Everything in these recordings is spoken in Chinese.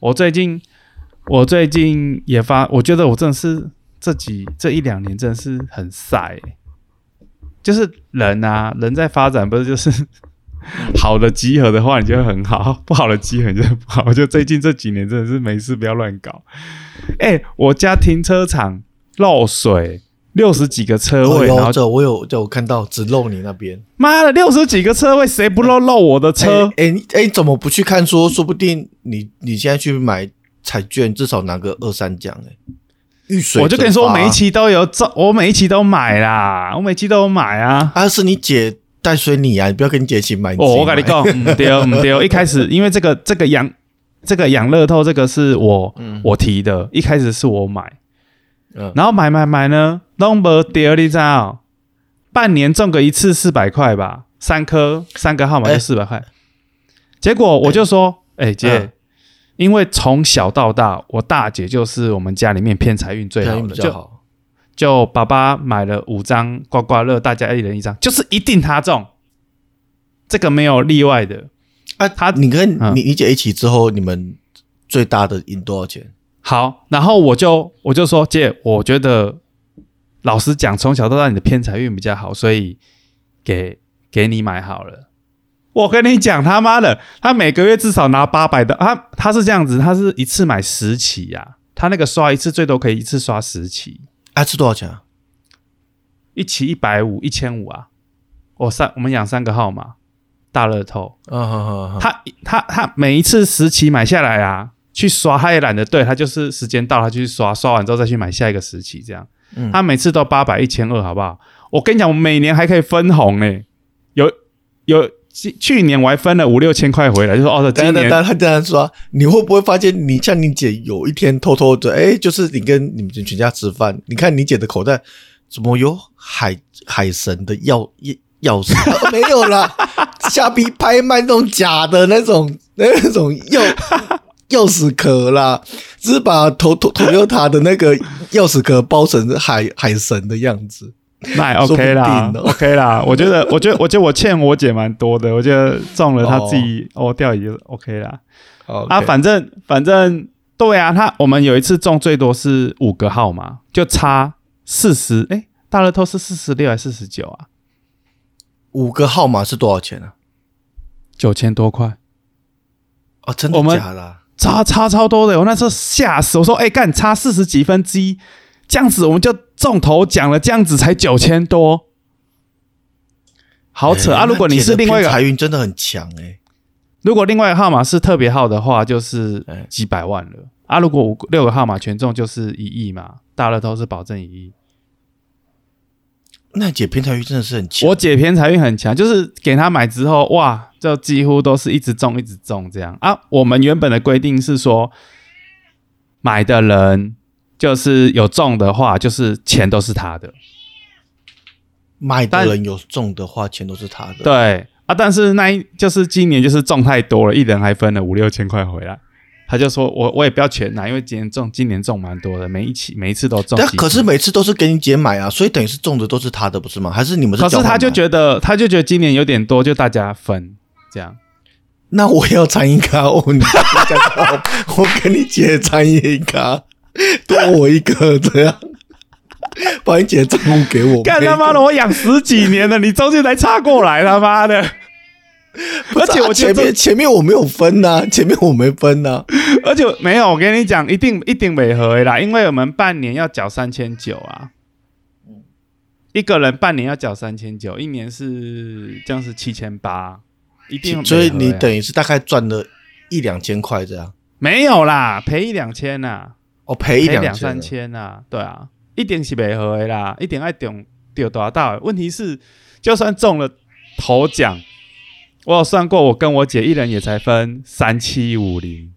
我最近我最近也发，我觉得我真的是这几这一两年真的是很晒、就是人啊，人在发展不是就是 好的集合的话，你就会很好；不好的集合你就不好。我觉得最近这几年真的是没事不要乱搞。哎、我家停车场漏水，六十几个车哦位，然后有这我有这我看到只漏你那边妈的六十几个车位，谁不漏漏我的车？哎、你哎、你怎么不去看说？说不定你你现在去买彩券，至少拿个二三奖哎。遇水我就跟你说，我每一期都有中，我每一期都买啦，我每期都有买啊。啊，是你姐带水你啊，你不要跟你姐一起买。哦，我跟你讲，讲，唔对唔对，一开始因为这个这个养这个养乐透这个是我、嗯我提的，一开始是我买，嗯然后买买买呢，都没掉，你知道？半年中个一次四百块吧，三颗三个号码就哎四百块。结果我就说，哎、姐，嗯因为从小到大，我大姐就是我们家里面偏财运最好的，就好。就爸爸买了五张刮刮乐，大家一人一张，就是一定他中，这个没有例外的。啊，他你跟嗯你你姐一起之后，你们最大的赢多少钱？好，然后我就我就说姐，我觉得老实讲，从小到大你的偏财运比较好，所以给给你买好了。我跟你讲，他妈的，他每个月至少拿八百的，他他是这样子，他是一次买十期呀、他那个刷一次最多可以一次刷十期，啊，是多少钱啊？一期一百五，一千五啊。我三我们养三个号码，大乐透，啊哈哈哈，他他他每一次十期买下来啊，去刷他也懒得对，他就是时间到他就去刷，刷完之后再去买下一个时期这样。嗯他每次都八百一千二，好不好？我跟你讲，我每年还可以分红呢、有有去去年我还分了五六千块回来，就说哦，等今年等等，他这样说，你会不会发现你像你姐有一天偷偷的，哎，就是你跟你们全家吃饭，你看你姐的口袋怎么有海海神的钥钥钥匙？啊 没有啦，虾皮拍卖那种假的那种那种钥钥匙壳啦，只是把头头头优塔的那个钥匙壳包成海海神的样子。那也 OK 啦，OK 啦。我觉得，我觉得，我觉得我欠我姐蛮多的，我觉得中了她自己哦掉也就 OK 啦。啊，啊反正反正对啊，他我们有一次中最多是五个号码，就差四十，哎，大乐透是四十六还是四十九啊？五个号码是多少钱啊？九千多块，哦，真的假的啊？差差超多的，我那时候吓死，我说，哎，干差四十几分之一，这样子我们就中头奖了，这样子才九千多，好扯、啊！如果你是另外一个偏财运真的很强哎、如果另外一个号码是特别号的话，就是哎几百万了啊！如果五六个号码全中，就是一亿嘛。大乐透是保证一亿。那姐偏财运真的是很强。我姐偏财运很强，就是给她买之后，哇，就几乎都是一直中，一直中这样啊。我们原本的规定是说，买的人就是有中的话，就是钱都是他的。买的人有中的话，钱都是他的。，对啊，但是那一就是今年就是中太多了，一人还分了五六千块回来。他就说我我也不要全拿，因为今年中今年中蛮多的，每一期每一次都中。但可是每次都是给你姐买啊，所以等于是中的都是他的，不是吗？还是你们是？可是他就觉得他就觉得今年有点多，就大家分这样。那我也要参一卡，我你 我跟你姐参一卡，多我一个这样，把你姐账户给我。干他妈的，我养十几年了，你中间才插过来，他妈的！而且我前面前面我没有分呐、前面我没分呐、而且没有，我跟你讲，一定一定违和的啦，因为我们半年要缴三千九啊，一个人半年要缴三千九，一年是这样是七千八，一定所以你等于是大概赚了一两千块这样，没有啦，赔一两千呐，哦，赔一赔两三千呐，对啊，一定是违和的啦，一定爱中丢多大的。问题是，就算中了头奖，我有算过，我跟我姐一人也才分三七五零。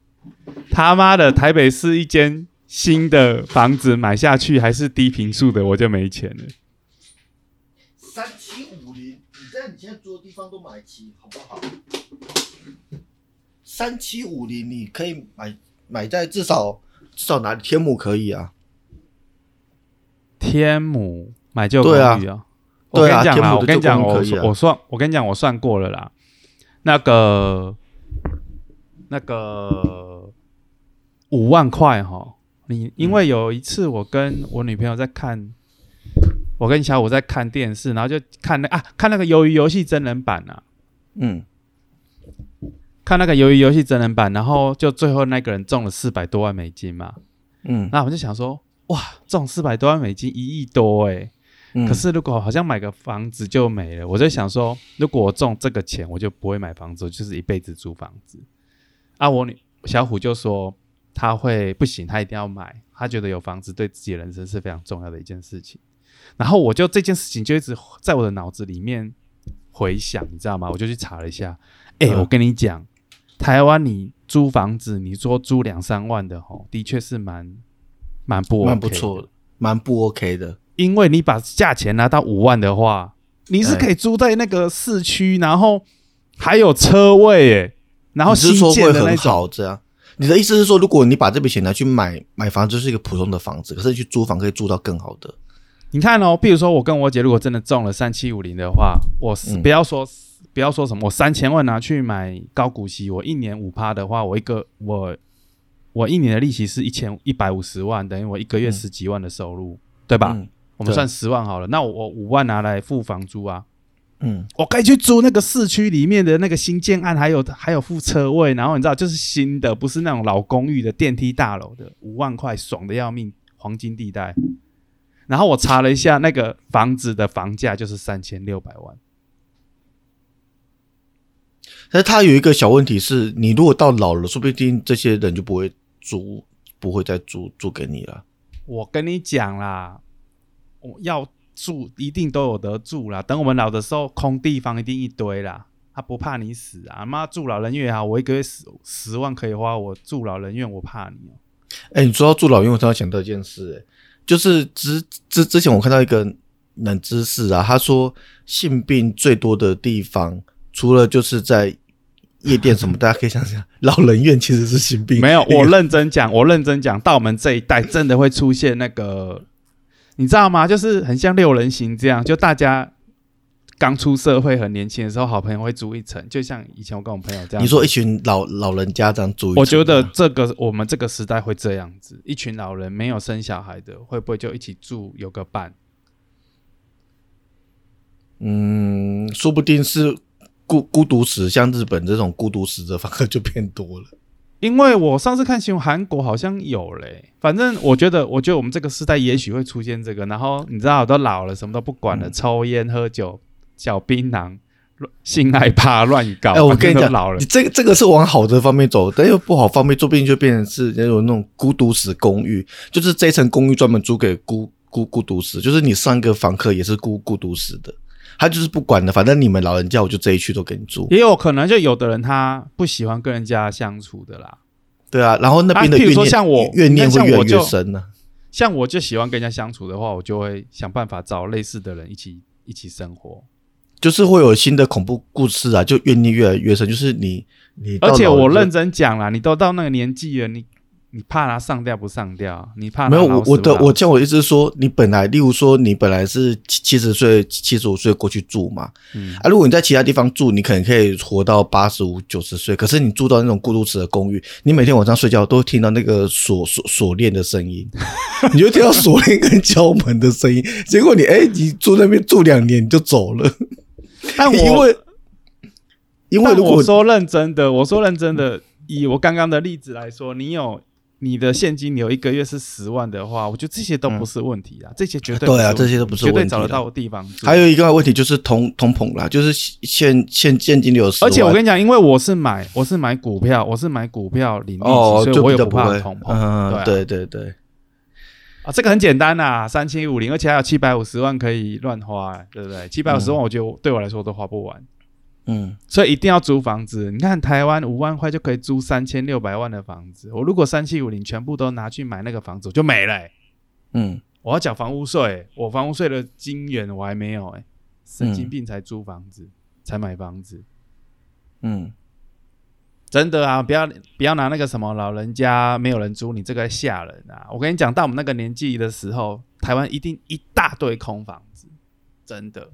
他妈的，台北市一间新的房子买下去还是低平数的，我就没钱了。三七五零，你在你现在住的地方都买齐，好不好？三七五零，你可以买买在至少至少哪里？天母可以啊，天母买就可以啊。我跟你讲啦，我跟你讲，我算，我跟你讲，我算过了啦。那个那个五万块哈，你因为有一次我跟我女朋友在看，我跟小五在看电视，然后就看那啊看那个鱿鱼游戏真人版啊，嗯，看那个鱿鱼游戏真人版，然后就最后那个人中了四百多万美金嘛，嗯，那我就想说，哇，中四百多万美金，一亿多诶、嗯可是如果好像买个房子就没了，我就想说，如果我中这个钱，我就不会买房子，我就是一辈子租房子。啊，我女小虎就说他会不行，他一定要买，他觉得有房子对自己的人生是非常重要的一件事情。然后我就这件事情就一直在我的脑子里面回想，你知道吗？我就去查了一下，哎、嗯我跟你讲，台湾你租房子，你说租两三万的吼，的确是蛮蛮不、OK、蛮不错的，蛮不 OK 的。因为你把价钱拿到五万的话，你是可以租在那个市区，然后还有车位耶，然后新说会很建的那种。好这样？你的意思是说，如果你把这笔钱拿去买买房，就是一个普通的房子，可是去租房可以租到更好的。你看哦，比如说我跟我姐如果真的中了三七五零的话，我是嗯不要说不要说什么，我三千万拿去买高股息，我一年五趴的话，我一个我我一年的利息是一千一百五十万，等于我一个月嗯十几万的收入，对吧？我们算十万好了，那我我五万拿来付房租啊，嗯，我可以去租那个市区里面的那个新建案，还有还有付车位，然后你知道就是新的，不是那种老公寓的电梯大楼的，五万块爽的要命，黄金地带。然后我查了一下，那个房子的房价就是三千六百万。但是它有一个小问题是，你如果到老了，说不定这些人就不会租，不会再租租给你了。我跟你讲啦，我要住一定都有得住啦。等我们老的时候，空地方一定一堆啦。他不怕你死啊！妈住老人院啊，我一个月十十万可以花，我住老人院我怕你哦、哎、你说到住老院，我突然想到一件事、哎，就是之之之前我看到一个冷知识啊，他说性病最多的地方，除了就是在夜店什么，大家可以想想，老人院其实是性病。没有，我认真讲，我认真讲，到我们这一代真的会出现那个，你知道吗？就是很像六人行这样，就大家刚出社会很年轻的时候，好朋友会租一层，就像以前我跟我朋友这样。你说一群老老人家这样住一层，我觉得这个我们这个时代会这样子，一群老人没有生小孩的，会不会就一起住，有个伴？嗯，说不定是孤孤独死，像日本这种孤独死的反而就变多了。因为我上次看新闻，韩国好像有嘞。反正我觉得，我觉得我们这个时代也许会出现这个。然后你知道，都老了，什么都不管了，嗯抽烟、喝酒、嚼槟榔、乱性爱趴、乱搞。哎、我跟你讲，老了你，这个这个是往好的方面走，但又不好方面，说不定就变成是那种那种孤独死公寓，就是这一层公寓专门租给孤孤孤独死，就是你上个房客也是孤孤独死的，他就是不管的，反正你们老人家我就这一区都给你住，也有可能就有的人他不喜欢跟人家相处的啦。对啊，然后那边的啊譬如怨念、说像我怨念会越来越深呢、像我就喜欢跟人家相处的话，我就会想办法找类似的人一起一起生活。就是会有新的恐怖故事啊，就怨念越来越深，就是你你而且我认真讲啦，你都到那个年纪了，你你怕他上吊不上吊？你怕没有，我我的我像我意思是说，你本来，例如说，你本来是七七十岁、七十五岁过去住嘛，嗯。啊，如果你在其他地方住，你可能可以活到八十五、九十岁，可是你住到那种孤独死的公寓，你每天晚上睡觉都听到那个锁锁锁链的声音，你就听到锁链跟敲门的声音，结果你哎，你住那边住两年你就走了，但我 因为因为如果我说认真的，我说认真的，以我刚刚的例子来说，你有你的现金，流一个月是十万的话，我觉得这些都不是问题啊，这些绝对对啊这些都不是绝对问题啦找得到地方。还有一个问题就是通通膨啦，就是现现现金流十而，且我跟你讲，因为我是买我是买股票，我是买股票领利息，哦，所以我也不怕通膨。嗯，对啊对对对。啊，这个很简单呐，三七五零，而且还有七百五十万可以乱花，对不对？七百五十万，我觉得对我来说都花不完，嗯，所以一定要租房子。你看台湾五万块就可以租三千六百万的房子，我如果三七五零全部都拿去买那个房子，我就没了欸、嗯，我要缴房屋税，我房屋税的金元我还没有哎、神经病才租房子，才买房子，嗯，真的啊！不要不要拿那个什么老人家没有人租，你这个吓人啊！我跟你讲，到我们那个年纪的时候，台湾一定一大堆空房子，真的。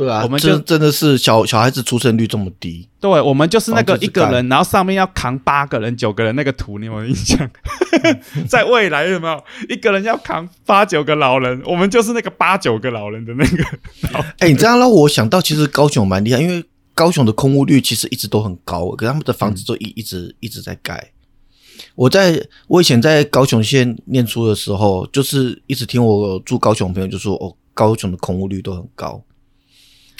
对啊，我们就这真的是小小孩子出生率这么低，对，我们就是那个一个人，然后上面要扛八个人、九个人那个图，你有没有印象？在未来有没有一个人要扛八九个老人？我们就是那个八九个老人的那个。哎、你这样让我想到，其实高雄蛮厉害，因为高雄的空屋率其实一直都很高，可是他们的房子都一一直一直在盖。我在我以前在高雄县念书的时候，就是一直听我住高雄的朋友就说，哦，高雄的空屋率都很高。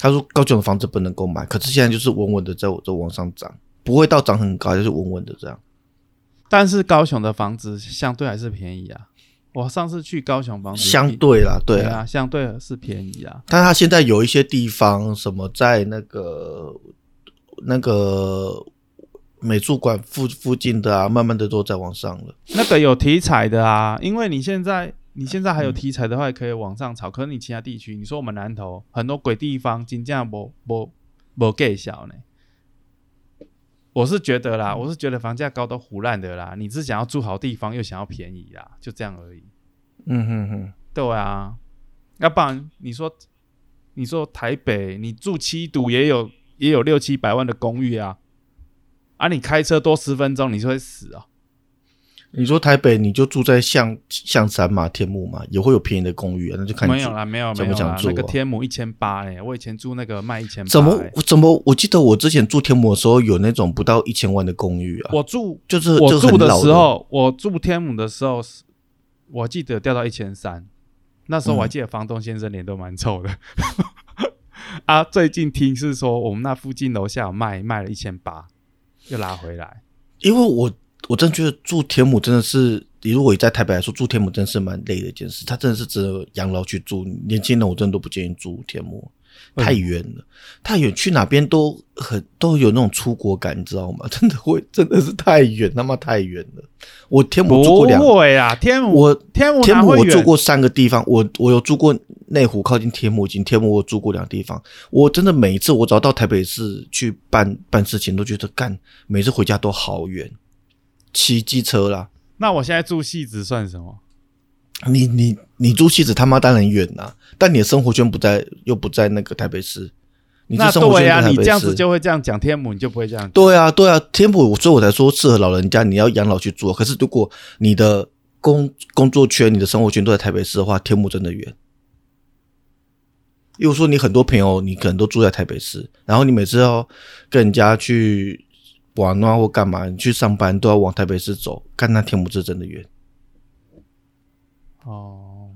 他说高雄的房子不能够买，可是现在就是稳稳的在我这往上涨，不会到涨很高，就是稳稳的这样。但是高雄的房子相对还是便宜啊。我上次去高雄房子相对啦，对啊，对啊，相对是便宜啊。但他现在有一些地方，什么在那个那个美术馆附附近的啊，慢慢的都在往上了。那个有题材的啊，因为你现在你现在还有题材的话，也可以往上炒。可是你其他地区，你说我们南投很多鬼地方，金价不不不给小呢。我是觉得啦，我是觉得房价高都胡烂的啦。你是想要住好地方，又想要便宜啦，就这样而已。嗯哼哼，对啊，要不然你说你说台北，你住七堵也有也有六七百万的公寓啊，啊，你开车多十分钟，你就会死啊。你说台北你就住在象象山嘛、天幕嘛，也会有便宜的公寓啊，那就看你没有啦，没有想没有啦，不想住啊那个天母一千八哎，我以前住那个卖一千八，怎么欸怎么？我记得我之前住天母的时候，有那种不到一千万的公寓啊，我住就是我住的时候，我住天母的时候是，我记得掉到一千三，那时候我还嗯记得房东先生脸都蛮臭的。啊，最近听是说我们那附近楼下有卖卖了一千八，又拉回来。因为我我真的觉得住天母真的是，你如果在台北来说，住天母真的是蛮累的一件事。它真的是值得养老去住，年轻人我真的都不建议住天母，太远了，太远，去哪边都很都有那种出国感，你知道吗？真的会真的是太远，他妈太远了。我天母住过两，不会啊，天母我天母天母我住过三个地方，我我有住过内湖靠近天母已经天母我住过两个地方，我真的每一次我只要到台北市去办办事情，都觉得干，每次回家都好远，骑机车啦。那我现在住戏子算什么？你你你住戏子他妈当然远啦、但你的生活圈不在，又不在那个台北市，你那对啊，你这样子。就会这样讲天母，你就不会这样。对啊，对啊，天母，所以我才说适合老人家，你要养老去住。可是如果你的工工作圈、你的生活圈都在台北市的话，天母真的远。又说，你很多朋友，你可能都住在台北市，然后你每次要跟人家去玩啊或干嘛，你去上班都要往台北市走，看那天母是真的远。哦，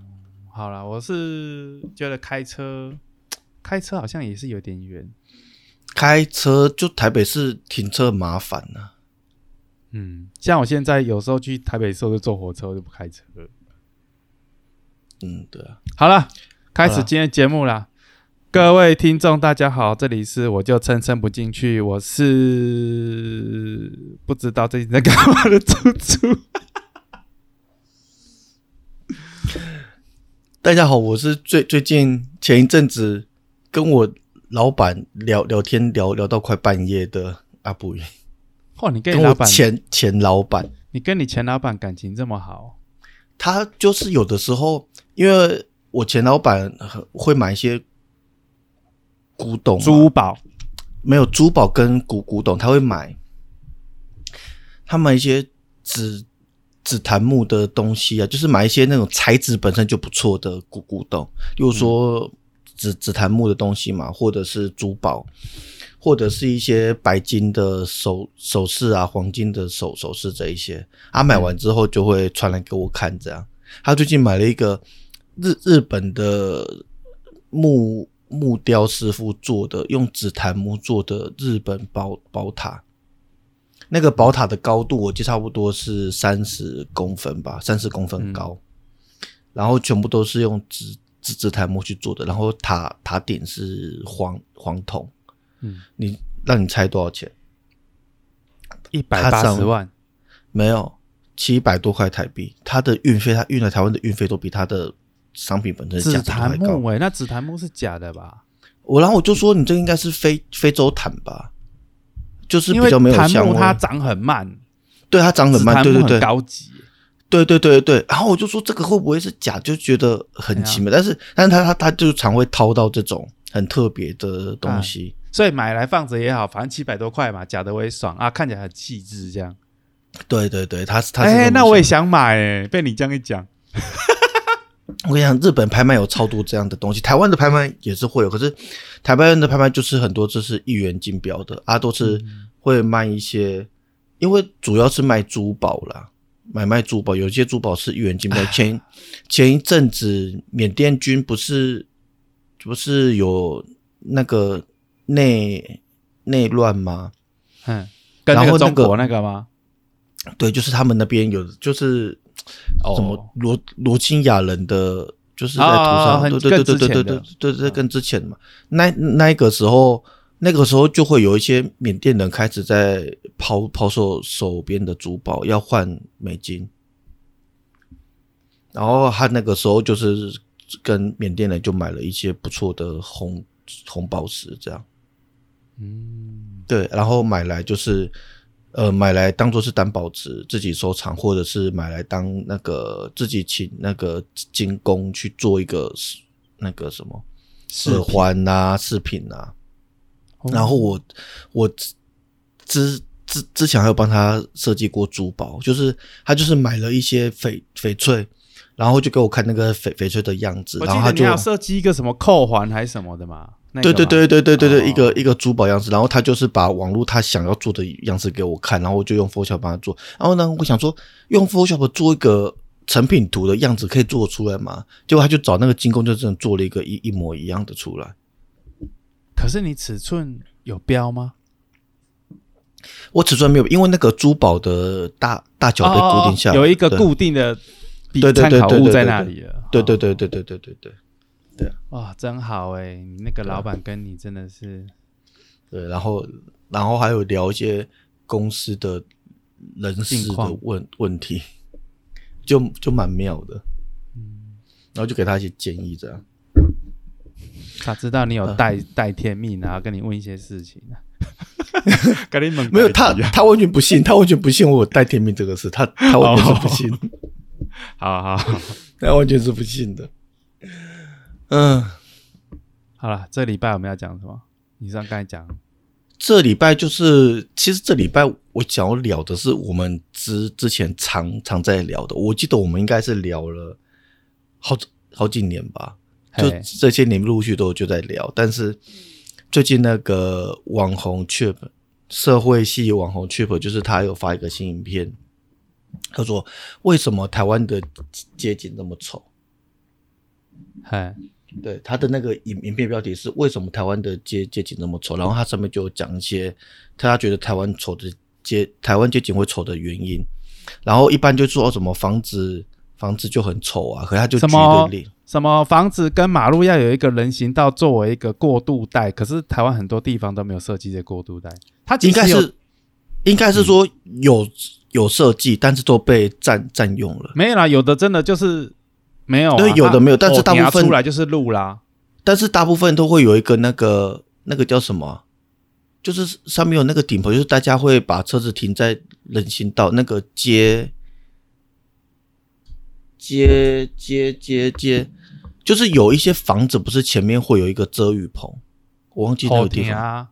好了，我是觉得开车开车好像也是有点远。开车就台北市停车麻烦呐、嗯，像我现在有时候去台北市，我就坐火车，我就不开车。嗯，对啊，好了，开始今天节目啦。各位听众，大家好，这里是我就撑撑不进去，我是不知道最近在干嘛的猪猪。大家好，我是最最近前一阵子跟我老板聊聊天聊聊到快半夜的阿布云，哇，你跟你老板，前前老板，你跟你前老板感情这么好，他就是有的时候，因为我前老板会买一些古董嘛，珠宝没有珠宝跟古古董，他会买，他买一些紫紫檀木的东西啊，就是买一些那种材质本身就不错的古古董，例如说紫紫檀木的东西嘛，或者是珠宝，或者是一些白金的首首饰啊，黄金的首首饰这一些。他、买完之后就会传来给我看，这样。他最近买了一个日日本的木木雕师傅做的，用紫檀木做的日本宝宝塔。那个宝塔的高度，我记得差不多是三十公分吧，三十公分高。然后全部都是用紫紫紫檀木去做的，然后塔塔顶是黄黄铜。嗯，你让你猜多少钱？一百八十万，没有，七百多块台币。它的运费，它运来台湾的运费都比它的商品本身价紫值。檀木哎、那紫檀木是假的吧？我然后我就说，你这应该是非非洲檀吧？就是比较没有檀香味。木它长很慢，对它长很慢，对对对，高级。对对对对。然后我就说这个会不会是假？就觉得很奇妙。但是但是他他他就常会掏到这种很特别的东西。所以买来放着也好，反正七百多块嘛，假的我也爽啊，看起来很气质这样。对对对，他是他是哎、那我也想想买哎、被你这样一讲，我跟你讲，日本拍卖有超多这样的东西，台湾的拍卖也是会有，可是台湾的拍卖就是很多就是一元竞标的啊，都是会卖一些，因为主要是卖珠宝啦，买卖珠宝，有些珠宝是一元竞标。前前一阵子缅甸军不是不是有那个内内乱吗？嗯，跟那个中然后那个国那个吗？对，就是他们那边有，就是哦什么罗罗兴亚人的，就是在哦图上，很对对对对对更之前对的。对对对，更之前嘛，那那一个时候，那个时候就会有一些缅甸人开始在抛抛售手边的珠宝，要换美金，然后他那个时候就是跟缅甸人就买了一些不错的红红宝石，这样。嗯，对，然后买来就是呃买来当做是担保值自己收藏，或者是买来当那个自己请那个精工去做一个那个什么耳环啊饰品啊。哦然后我我之之之前还有帮他设计过珠宝，就是他就是买了一些翡翡翠，然后就给我看那个翡翡翠的样子，然后他就记得你还有设计一个什么扣环还是什么的嘛？那对对对对对对对，哦一个一个珠宝样式，然后他就是把网络他想要做的样式给我看，然后我就用 Photoshop 帮他做。然后呢，我想说用 Photoshop 做一个成品图的样子可以做出来吗？结果他就找那个精工，就真的做了一个一一模一样的出来。可是你尺寸有标吗？我尺寸没有，因为那个珠宝的大大小被固定下来，哦有一个固定的参考对对对物在那对对里了。对对哦对对对对对对哇，真好哎！你那个老板跟你真的是对，然后然后还有聊一些公司的人事的问问题，就就蛮妙的。嗯然后就给他一些建议，这样。他知道你有嗯带带天命，然后跟你问一些事情 没有他，啊他完全不信，他完全不信我有带天命这个事，他他完全是不信，好好好他完全是不信的。嗯，好了，这礼拜我们要讲什么？你上刚才讲。这礼拜就是，其实这礼拜我想要聊的是我们之之前常常在聊的，我记得我们应该是聊了好好几年吧，就这些年陆续都就在聊，但是最近那个网红 Chip 社会系网红 Chip，就是他有发一个新影片，他说为什么台湾的街景那么丑？嘿，对，他的那个影影片标题是为什么台湾的街街景那么丑，然后他上面就讲一些他觉得台湾丑的街台湾街景会丑的原因，然后一般就说哦什么房子房子就很丑啊，可是他就举个例，什么房子跟马路要有一个人行道作为一个过渡带，可是台湾很多地方都没有设计这过渡带，它其实有应该是应该是说有有设计，但是都被占占用了。没有啦，有的真的就是没有啊、对有的没有但是大部分它出来就是路啦。但是大部分都会有一个那个那个叫什么啊，就是上面有那个顶棚，就是大家会把车子停在人行道那个街街街街街，就是有一些房子不是前面会有一个遮雨棚，我忘记那后个地方。天啊，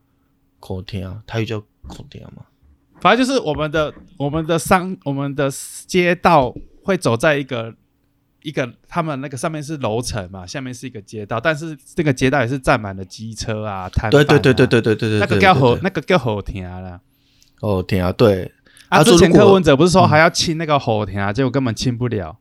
口天啊，它又叫口天嘛。反正就是我们的我们的商我们的街道会走在一个一个他们那个上面是楼层嘛，下面是一个街道，但是这个街道也是站满了机车啊、摊贩、啊，对对对对对对对对，那个叫好那个叫后天啦。哦天啊，对。啊，之前柯文哲不是说还要清那个后天，结果根本清不了。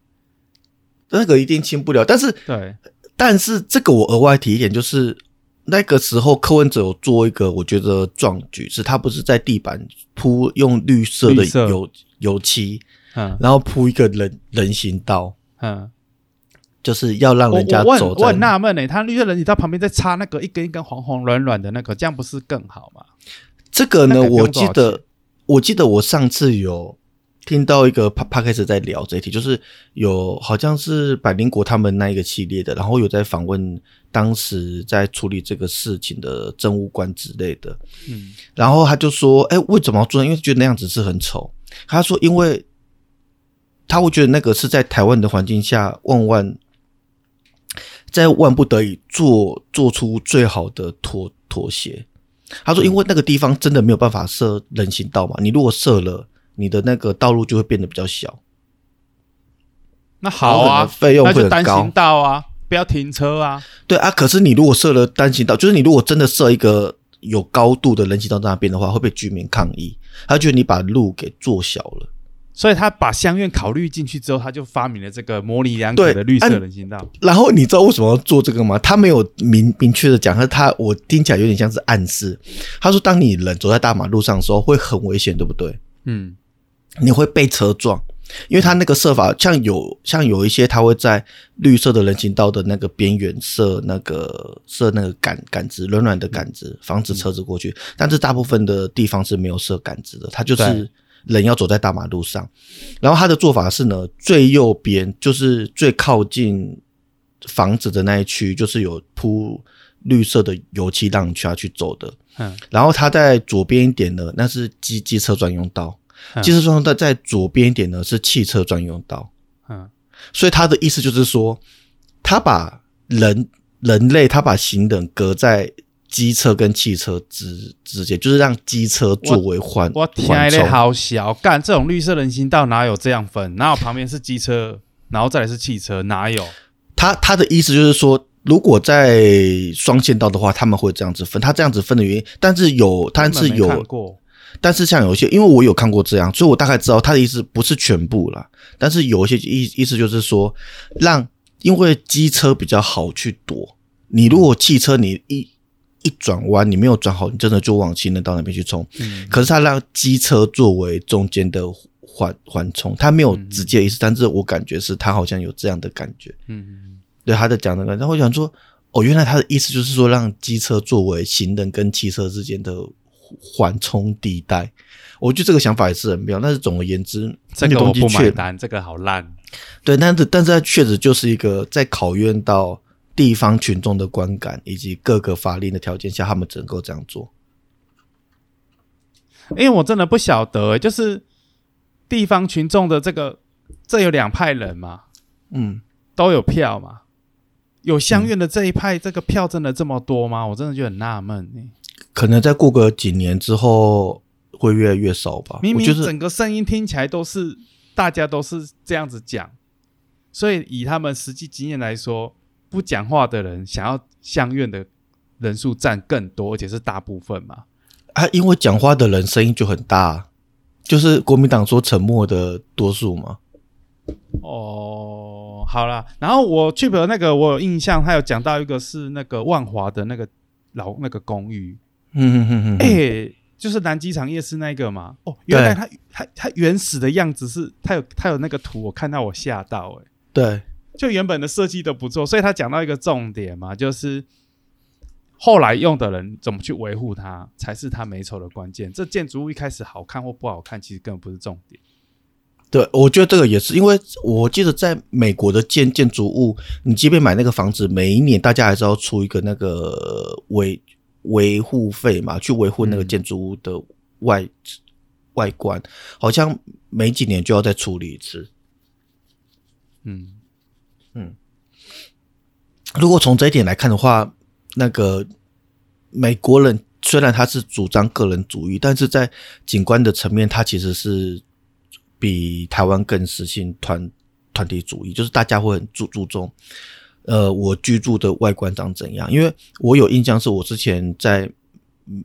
那个一定清不了，但是对，但是这个我额外提一点，就是那个时候柯文哲有做一个我觉得壮举，是他不是在地板铺用绿色的油油漆，嗯。然后铺一个人人行道，嗯，就是要让人家我我很我很纳闷呢，他绿色人体到旁边再插那个一根一根黄黄软软的那个，这样不是更好吗？这个呢，我记得我记得我上次有。听到一个帕帕开始在聊这一题，就是有好像是百灵国他们那一个系列的，然后有在访问当时在处理这个事情的政务官之类的，嗯，然后他就说：“哎，为什么要做？因为觉得那样子是很丑。”他说：“因为他会觉得那个是在台湾的环境下，万万在万不得已做做出最好的妥妥协。他说，因为那个地方真的没有办法设人行道嘛，你如果设了，你的那个道路就会变得比较小。那好啊，费用会很高行道啊，不要停车啊。对啊，可是你如果设了单行道，就是你如果真的设一个有高度的人行道在那边的话，会被居民抗议，他觉得你把路给做小了。所以他把乡院考虑进去之后，他就发明了这个模棱两可的绿色人行道。然后你知道为什么要做这个吗？他没有明明确的讲，他他我听起来有点像是暗示。他说，当你人走在大马路上的时候，会很危险，对不对？嗯你会被车撞，因为他那个设法，像有像有一些他会在绿色的人行道的那个边缘设那个设那个杆杆子，软软的杆子，防止车子过去。但是大部分的地方是没有设杆子的，他就是对人要走在大马路上。然后他的做法是呢，最右边就是最靠近房子的那一区，就是有铺绿色的油漆让你下去走的。嗯然后他在左边一点呢，那是机机车专用道。嗯机车专用道在左边一点呢是汽车专用道，嗯所以他的意思就是说，他把人人类他把行人隔在机车跟汽车之之间，就是让机车作为缓我天缓冲。嘞，好小干！这种绿色人行道哪有这样分？哪有旁边是机车，然后再来是汽车？哪有？他他的意思就是说，如果在双线道的话，他们会这样子分。他这样子分的原因，但是有，但是有，过。但是像有一些，因为我有看过这样，所以我大概知道他的意思不是全部啦。但是有一些意意思就是说，让因为机车比较好去躲，你如果汽车你一一转弯你没有转好，你真的就往行人道那边去冲。嗯可是他让机车作为中间的缓缓冲，他没有直接的意思，但是我感觉是他好像有这样的感觉。嗯对他在讲那个，然后我想说，哦，原来他的意思就是说，让机车作为行人跟汽车之间的缓冲地带。我觉得这个想法也是很妙，但是总而言之，那这个我不买单，这个好烂。对，但是但是它确实就是一个在考验到地方群众的观感以及各个法令的条件下，他们只能够这样做。因为我真的不晓得、欸就是地方群众的这个，这有两派人嘛，嗯，都有票嘛。有相院的这一派，这个票真的这么多吗？我真的就很纳闷、欸。可能再过个几年之后会越来越少吧。明明整个声音听起来都是大家都是这样子讲，所以以他们实际经验来说，不讲话的人想要相院的人数占更多，而且是大部分嘛。啊，因为讲话的人声音就很大，就是国民党说沉默的多数嘛。哦，好啦，然后我去的那个我有印象，他有讲到一个是那个万华的那个老那个公寓，嗯嗯嗯嗯，哎、就是南机场夜市那个嘛。哦，原来他他他原始的样子是，他有他有那个图，我看到我吓到、哎。对，就原本的设计都不错，所以他讲到一个重点嘛，就是后来用的人怎么去维护它，才是它美丑的关键。这建筑物一开始好看或不好看，其实根本不是重点。对，我觉得这个也是，因为我记得在美国的建建筑物，你即便买那个房子，每一年大家还是要出一个那个维维护费嘛，去维护那个嗯建筑物的外、外观，好像每几年就要再处理一次。嗯，如果从这一点来看的话，那个美国人虽然他是主张个人主义，但是在景观的层面，他其实是比台湾更实行团团体主义，就是大家会很注注重，呃，我居住的外观长怎样。因为我有印象，是我之前在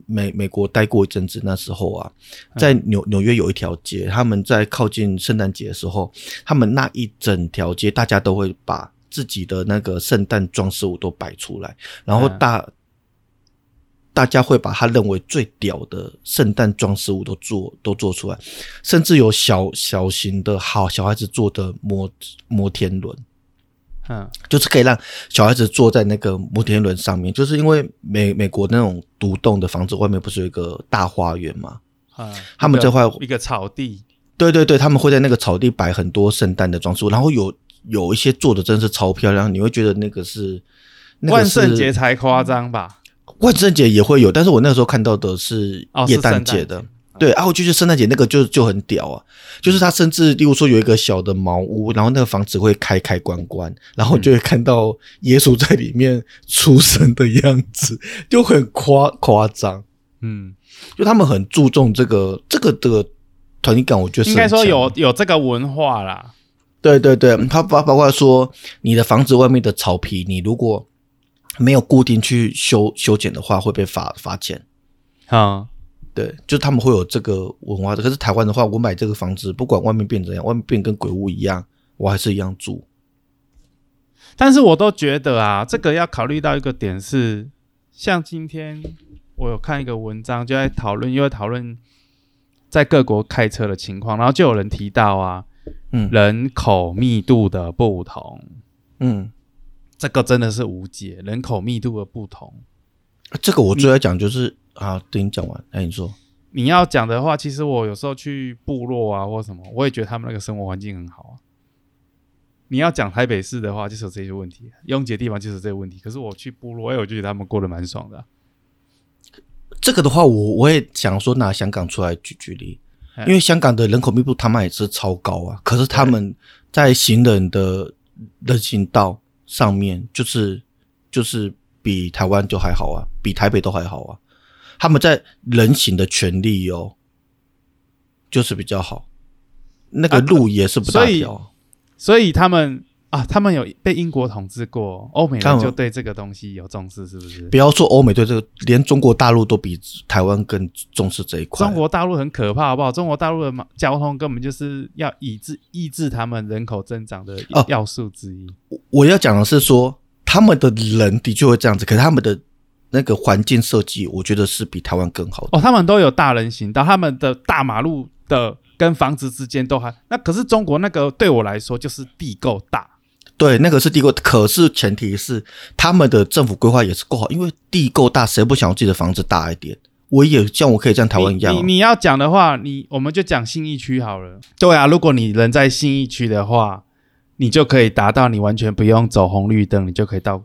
美美国待过一阵子，那时候啊，在纽纽约有一条街，他们在靠近圣诞节的时候，他们那一整条街，大家都会把自己的那个圣诞装饰物都摆出来，然后嗯大、大家会把他认为最屌的圣诞装饰物都做都做出来，甚至有小小型的好小孩子做的摩摩天轮。嗯就是可以让小孩子坐在那个摩天轮上面，就是因为美美国那种独栋的房子外面不是有一个大花园嘛？嗯，他们这块一个草地，对对对，他们会在那个草地摆很多圣诞的装饰物，然后有有一些做的真是超漂亮，你会觉得那个是、那个万圣节才夸张吧？万圣节也会有，但是我那个时候看到的是哦是耶诞节的，对啊，我就觉得圣诞节那个就就很屌啊，就是他甚至例如说有一个小的茅屋，然后那个房子会开开关关，然后就会看到耶稣在里面出生的样子，就很夸夸张。嗯，就他们很注重这个这个的团体感，我觉得是应该说有有这个文化啦。对对对，它包包括说你的房子外面的草皮，你如果没有固定去修修剪的话，会被罚罚钱。啊、对，就他们会有这个文化的。可是台湾的话，我买这个房子，不管外面变怎样，外面变跟鬼屋一样，我还是一样住。但是我都觉得啊，这个要考虑到一个点是，像今天我有看一个文章，就在讨论，因为讨论在各国开车的情况，然后就有人提到啊，嗯人口密度的不同，嗯，这个真的是无解，人口密度的不同。这个我最爱讲就是啊，等你讲完，哎，你说，你要讲的话，其实我有时候去部落啊或什么，我也觉得他们那个生活环境很好啊。你要讲台北市的话，就是有这些问题，拥挤的地方就是这些问题。可是我去部落，哎，我就觉得他们过得蛮爽的啊、这个的话，我我也想说拿香港出来举举例，哎因为香港的人口密度他妈也是超高啊，可是他们在行人的人行道上面，就是就是比台湾就还好啊，比台北都还好啊。他们在人行的权利哦，就是比较好，那个啊路也是不大所以条啊。所以他们啊，他们有被英国统治过，欧美人就对这个东西有重视，是不是？不要说欧美对这个，连中国大陆都比台湾更重视这一块。中国大陆很可怕，好不好？中国大陆的嘛交通根本就是要抑制抑制他们人口增长的哦要素之一。我要讲的是说，他们的人的确会这样子，可是他们的那个环境设计，我觉得是比台湾更好的。哦，他们都有大人行道，他们的大马路的跟房子之间都还那，可是中国那个对我来说就是地够大，对，那个是地够，可是前提是他们的政府规划也是够好，因为地够大，谁不想要自己的房子大一点？我也像我可以像台湾一样、你你要讲的话，你我们就讲信义区好了。对啊，如果你人在信义区的话，你就可以达到你完全不用走红绿灯，你就可以到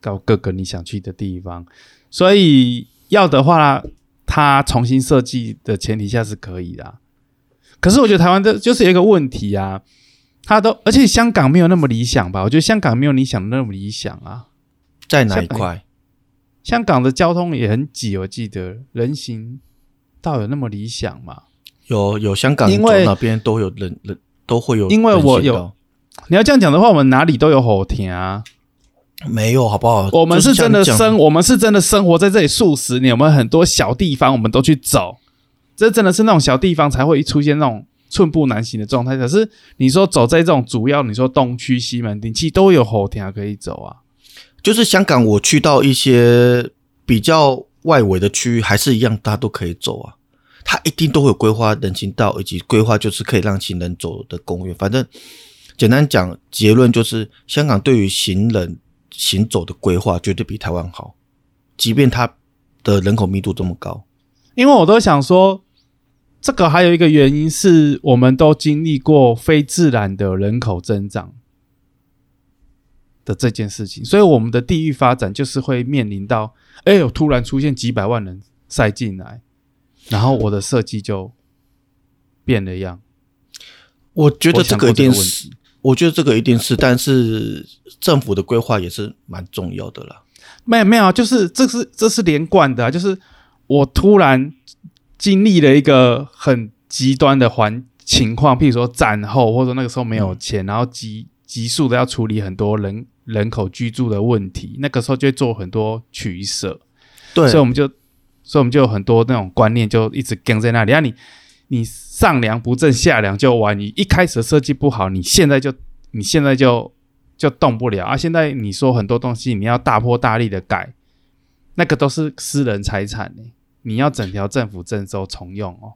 到各个你想去的地方。所以要的话，它重新设计的前提下是可以的。可是我觉得台湾的就是一个问题啊，它都而且香港没有那么理想吧？我觉得香港没有你想的那么理想啊。在哪一块？香港的交通也很挤，我记得人行道有那么理想吗？有有香港因为哪边都有人人都会有因，为我有你要这样讲的话，我们哪里都有后田啊。没有好不好？我们是真的生，我们是真的生活在这里数十年，我们很多小地方我们都去走，这真的是那种小地方才会出现那种寸步难行的状态。可是你说走在这种主要，你说东区、西门町，其实都有后天可以走啊。就是香港，我去到一些比较外围的区域，还是一样，大家都可以走啊。它一定都会有规划人行道，以及规划就是可以让行人走的公园。反正简单讲，结论就是香港对于行人行走的规划绝对比台湾好，即便它的人口密度这么高。因为我都想说，这个还有一个原因是我们都经历过非自然的人口增长的这件事情，所以我们的地域发展就是会面临到，哎呦，突然出现几百万人塞进来，然后我的设计就变了样。我觉得这个一定是，我觉得这个一定是，但是政府的规划也是蛮重要的啦。没有没有啊，就是这是这是连贯的、啊，就是我突然经历了一个很极端的环情况，譬如说战后，或者说那个时候没有钱，然后急急速的要处理很多人人口居住的问题，那个时候就会做很多取舍，对。所以我们就所以我们就有很多那种观念就一直跟在那里，啊你你上梁不正下梁就歪，你一开始设计不好，你现在就你现在就就动不了。啊！现在你说很多东西你要大破大立的改，那个都是私人财产呢、你要整条政府征收重用哦。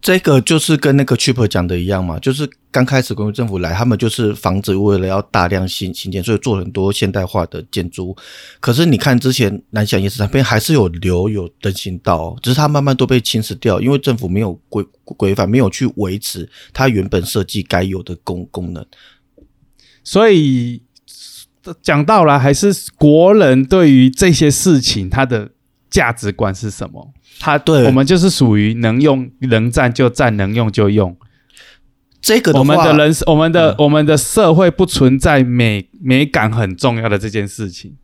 这个就是跟那个 Chipper 讲的一样嘛，就是刚开始国民政府来，他们就是房子为了要大量新新建，所以做很多现代化的建筑。可是你看之前南翔夜市那边还是有留有人行道哦，只是它慢慢都被侵蚀掉，因为政府没有规规范，没有去维持它原本设计该有的功功能。所以讲到了，还是国人对于这些事情他的价值观是什么。他对我们就是属于能用能占就占，能用就用。这个的我们的人，我们的、嗯我们的社会不存在美美感很重要的这件事情。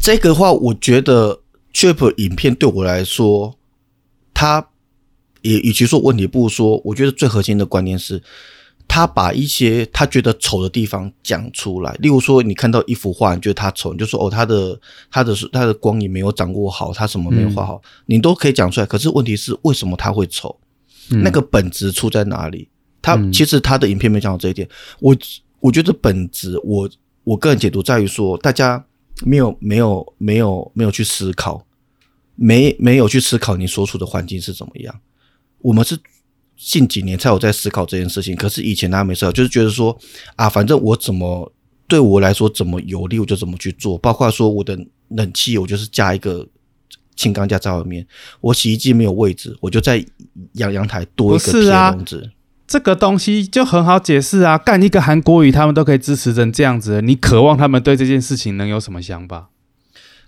这个的话，我觉得 Chip 影片对我来说，它也与其说问题，不如说，我觉得最核心的观念是，他把一些他觉得丑的地方讲出来。例如说，你看到一幅画，你觉得它丑，你就说哦，他的他的他的光影没有掌握好，他什么没有画好，你都可以讲出来。可是问题是，为什么他会丑？嗯那个本质出在哪里？他、嗯其实他的影片没讲到这一点。我我觉得本质，我我个人解读在于说，大家没有没有没有没有去思考，没没有去思考你所处的环境是怎么样。我们是近几年才有在思考这件事情，可是以前大家没思考，就是觉得说啊，反正我怎么对我来说怎么有利我就怎么去做，包括说我的冷气，我就是加一个轻钢架在外面，我洗衣机没有位置，我就在阳阳台多一个铁笼子。这个东西就很好解释啊，干一个韩国语，他们都可以支持成这样子，你渴望他们对这件事情能有什么想法？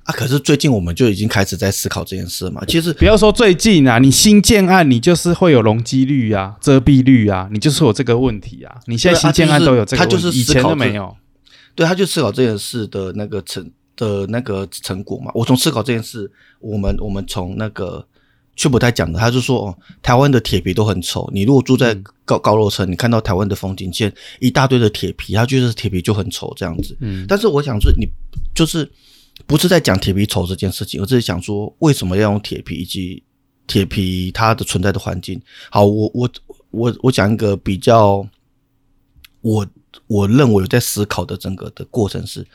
啊，可是最近我们就已经开始在思考这件事嘛。其实不要说最近啊，你新建案你就是会有容积率啊、遮蔽率啊，你就是有这个问题啊。你现在新建案都有这个问题，啊就是以前都没有。对，他就思考这件事的那个成的那个成果嘛。我从思考这件事，我们我们从那个去不太讲的，他就说哦，台湾的铁皮都很丑。你如果住在嗯高、高楼层，你看到台湾的风景线一大堆的铁皮，他觉得铁皮就很丑这样子。嗯，但是我想说，你就是不是在讲铁皮丑这件事情，而是想说为什么要用铁皮，以及铁皮它的存在的环境。好，我我我我讲一个比较，我我认为有在思考的整个的过程是，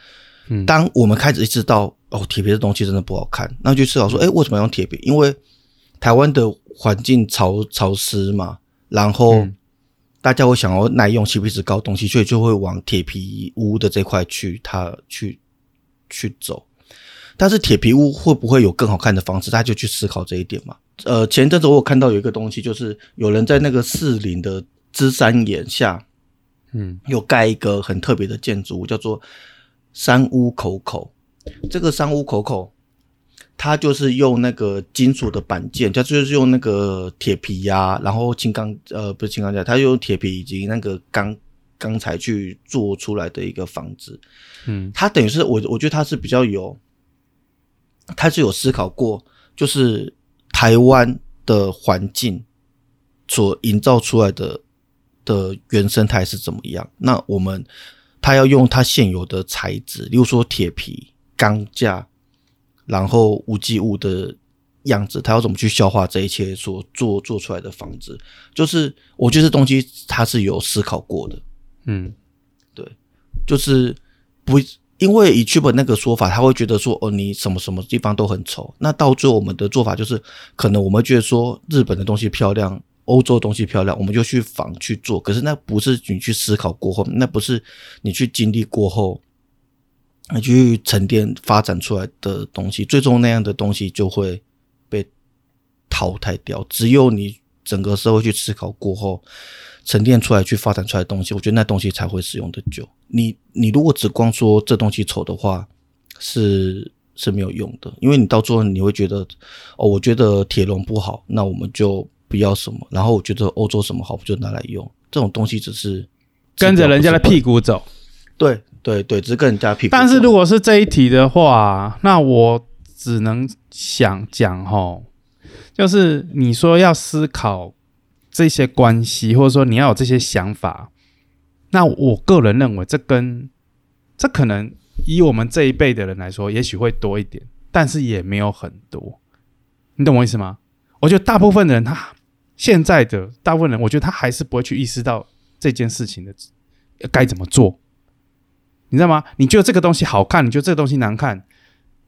嗯当我们开始意识到哦，铁皮这东西真的不好看，那就思考说，哎，为什么要用铁皮？因为台湾的环境潮潮湿嘛，然后。嗯大家会想要耐用、CP 值高东西，所以就会往铁皮屋的这块去，它去去走。但是铁皮屋会不会有更好看的房子？大家就去思考这一点嘛。呃，前一阵子我有看到有一个东西，就是有人在那个士林的芝山岩下嗯有盖一个很特别的建筑物，叫做山屋口口。这个山屋口口，它就是用那个金属的板件，它就是用那个铁皮呀、然后轻钢呃不是轻钢架，它用铁皮以及那个钢钢材去做出来的一个房子。嗯它等于是我我觉得它是比较有，它是有思考过，就是台湾的环境所营造出来的的原生态是怎么样。那我们他要用他现有的材质，例如说铁皮、钢架，然后无机物的样子，他要怎么去消化这一切所做做出来的房子？就是我觉得这东西他是有思考过的。嗯对就是不因为以剧本那个说法，他会觉得说哦，你什么什么地方都很丑。那到最后我们的做法就是，可能我们觉得说日本的东西漂亮，欧洲的东西漂亮，我们就去仿去做。可是那不是你去思考过后，那不是你去经历过后，你去沉淀发展出来的东西，最终那样的东西就会被淘汰掉。只有你整个社会去思考过后，沉淀出来去发展出来的东西，我觉得那东西才会使用的久。你你如果只光说这东西丑的话，是是没有用的，因为你到最后你会觉得，哦，我觉得铁笼不好，那我们就不要什么，然后我觉得欧洲什么好，我就拿来用。这种东西只是跟着人家的屁股，走。对对对，只是跟人家屁股走。但是如果是这一题的话，那我只能想讲吼，就是你说要思考这些关系，或者说你要有这些想法，那我个人认为这跟这可能以我们这一辈的人来说，也许会多一点，但是也没有很多。你懂我意思吗？我觉得大部分的人他现在的大部分人，我觉得他还是不会去意识到这件事情的该怎么做。你知道吗？你觉得这个东西好看，你觉得这个东西难看，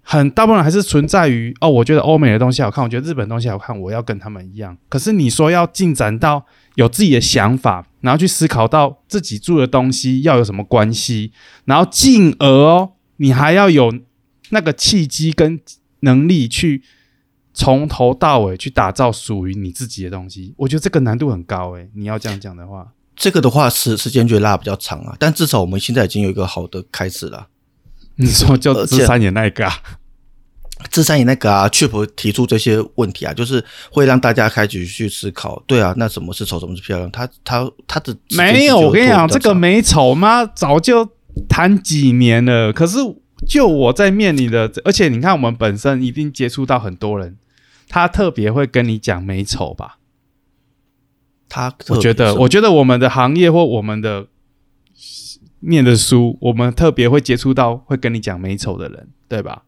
很大部分还是存在于哦，我觉得欧美的东西好看，我觉得日本东西好看，我要跟他们一样。可是你说要进展到有自己的想法，然后去思考到自己住的东西要有什么关系，然后进而哦，你还要有那个契机跟能力去从头到尾去打造属于你自己的东西。我觉得这个难度很高诶、你要这样讲的话，这个的话，时时间就拉比较长啊，但至少我们现在已经有一个好的开始了。你说就而且芝山也那一个、啊，智山也那个啊，Chip 提出这些问题啊，就是会让大家开始去思考，对啊，那什么是丑，什么是漂亮？他他他的没有，我跟你讲，这个美丑吗？早就谈几年了。可是就我在面临的，而且你看，我们本身一定接触到很多人，他特别会跟你讲美丑吧？他我觉得，我觉得我们的行业或我们的念的书，我们特别会接触到会跟你讲美丑的人，对吧？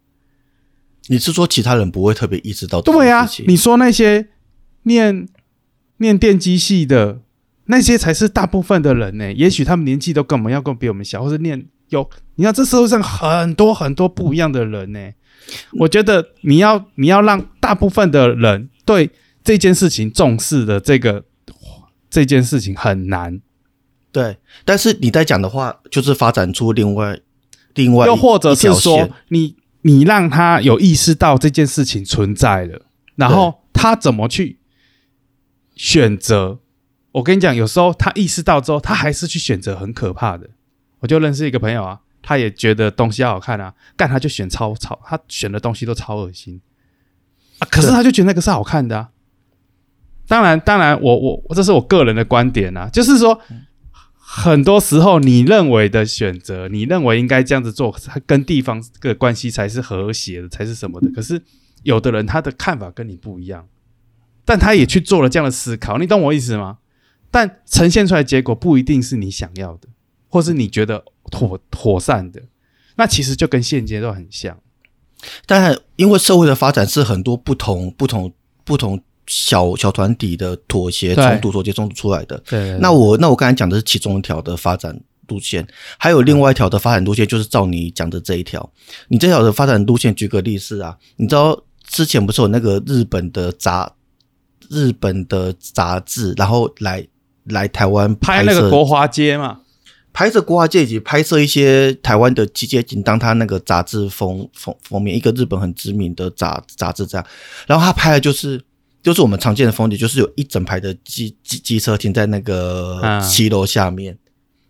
你是说其他人不会特别意识到？对呀，你说那些念念电机系的那些才是大部分的人呢。也许他们年纪都跟我们要更比我们小，或者念有你看这社会上很多很多不一样的人呢。我觉得你要你要让大部分的人对这件事情重视的这个这件事情很难。对，但是你在讲的话，就是发展出另外另外又或者是说你。你让他有意识到这件事情存在了，然后他怎么去选择？我跟你讲，有时候他意识到之后，他还是去选择很可怕的。我就认识一个朋友啊，他也觉得东西要好看啊，干他就选超超，他选的东西都超恶心啊，可是他就觉得那个是好看的啊。当然，当然，我我这是我个人的观点啊，就是说。很多时候，你认为的选择，你认为应该这样子做，跟地方的关系才是和谐的，才是什么的？可是有的人他的看法跟你不一样，但他也去做了这样的思考，你懂我意思吗？但呈现出来结果不一定是你想要的，或是你觉得妥妥善的，那其实就跟现阶段很像。但因为社会的发展是很多不同、不同、不同。小小团体的妥协冲突，妥协冲突出来的。对，那我那我刚才讲的是其中一条的发展路线，还有另外一条的发展路线，就是照你讲的这一条。你这条的发展路线，举个例子啊，你知道之前不是有那个日本的杂日本的杂志，然后来来台湾拍那个国华街嘛，拍摄国华街以及拍摄一些台湾的街景，当他那个杂志封封封面，一个日本很知名的杂杂志这样，然后他拍的就是。就是我们常见的风景，就是有一整排的机机机车停在那个骑楼下面，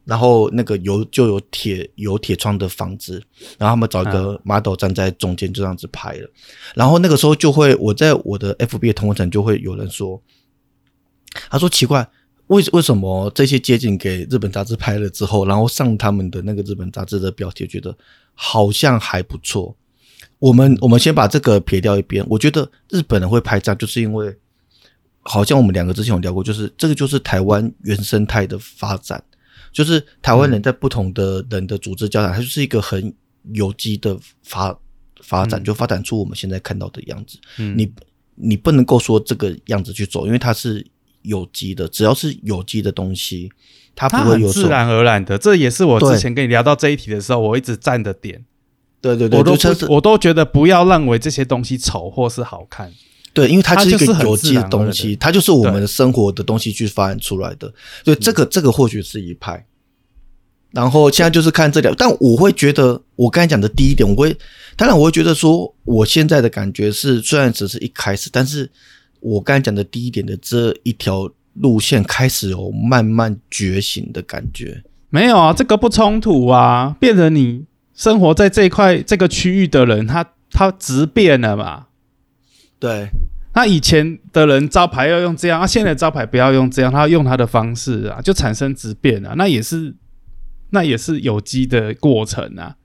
然后那个有就有铁有铁窗的房子，然后他们找一个 model 站在中间，就这样子拍了。然后那个时候就会，我在我的 FB 的同城就会有人说，他说奇怪，为为什么这些街景给日本杂志拍了之后，然后上他们的那个日本杂志的标题，觉得好像还不错。我们我们先把这个撇掉一边。我觉得日本人会拍照，就是因为好像我们两个之前有聊过，就是这个就是台湾原生态的发展，就是台湾人在不同的人的组织交谈，它就是一个很有机的发发展，就发展出我们现在看到的样子。你你不能够说这个样子去走，因为它是有机的，只要是有机的东西，它不会有自然而然的。这也是我之前跟你聊到这一题的时候，我一直站的点。对对对，我都我都觉得不要认为这些东西丑或是好看。对，因为它是一个有机的东西，它就是我们的生活的东西去发展出来的。对，这个这个或许是一派。然后现在就是看这条，但我会觉得，我刚才讲的第一点，我会当然我会觉得说，我现在的感觉是，虽然只是一开始，但是我刚才讲的第一点的这一条路线开始有慢慢觉醒的感觉。没有啊，这个不冲突啊，变成你。生活在这一块这个区域的人，他他质变了嘛？对，那以前的人招牌要用这样，啊，现在招牌不要用这样，他用他的方式啊，就产生质变啊，那也是那也是有机的过程啊。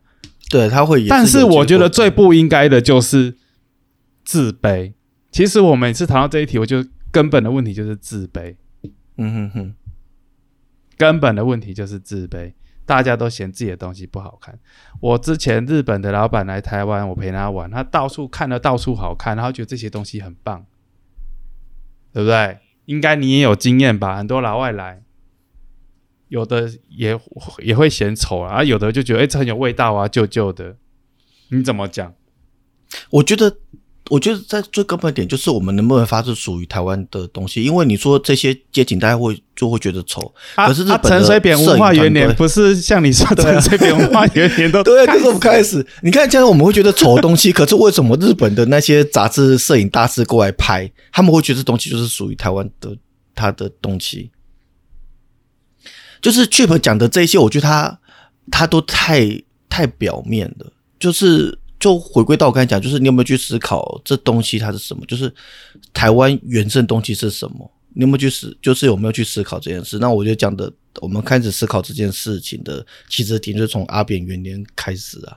对，他会。但是我觉得最不应该的就是自卑。其实我每次谈到这一题，我就根本的问题就是自卑。嗯哼哼，根本的问题就是自卑。大家都嫌自己的东西不好看。我之前日本的老板来台湾，我陪他玩，他到处看了到处好看，然后觉得这些东西很棒，对不对？应该你也有经验吧？很多老外来，有的也也会嫌丑啊，有的就觉得哎，这很有味道啊，旧旧的。你怎么讲？我觉得。我觉得在最根本点就是我们能不能发出属于台湾的东西，因为你说这些街景，大家会就会觉得丑。可是日本陈水扁文化元年不是像你说陈水扁文化元年都 对，就是我们开始。你看，这样我们会觉得丑的东西，可是为什么日本的那些杂志摄影大师过来拍，他们会觉得这东西就是属于台湾的他的东西？就是 Chip 讲的这些，我觉得他他都太太表面了，就是。就回归到我刚才讲，就是你有没有去思考这东西它是什么？就是台湾原生东西是什么？你有没有去思？就是有没有去思考这件事？那我就讲的，我们开始思考这件事情的起始点，就是从阿扁元年开始啊。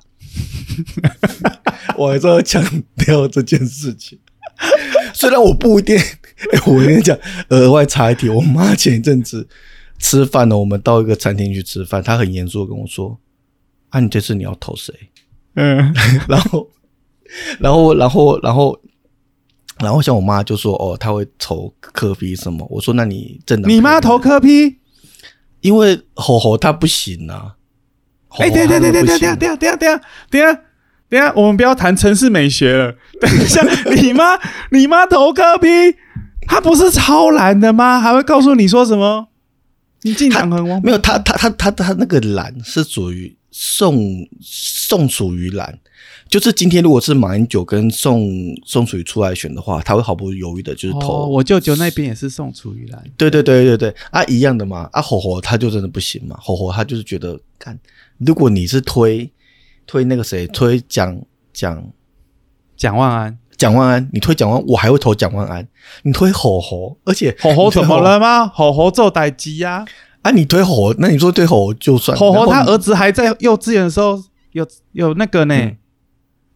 我还是要强调这件事情，虽然我不一定。哎，我跟你讲，额外插一题，我妈前一阵子吃饭呢，我们到一个餐厅去吃饭，她很严肃的跟我说：“啊，你这次你要投谁？”嗯，然后，然后，然后，然后，然后，像我妈就说：“哦，她会投科批什么？”我说：“那你真的你妈投科批？因为吼吼她不行啊。”哎，等下等下等下等下等下等下等下，等下，我们不要谈城市美学了。等一下，你妈，你妈投科批，她不是超懒的吗？还会告诉你说什么？你进党很王没有，他他他他他那个懒是属于宋宋楚瑜蓝，就是今天如果是马英九跟宋宋楚瑜出来选的话，他会毫不犹豫的就是投。我舅舅那边也是宋楚瑜蓝。对对对对对，啊一样的嘛，啊火火他就真的不行嘛，火火他就是觉得看。如果你是推推那个谁推蒋蒋蒋万安蒋万安，你推蒋万，我还会投蒋万安。你推吼吼，而且吼吼怎么了吗？吼吼做代机呀！啊，你推吼，那你说推吼就算。吼吼他儿子还在幼稚园的时候，有有那个呢，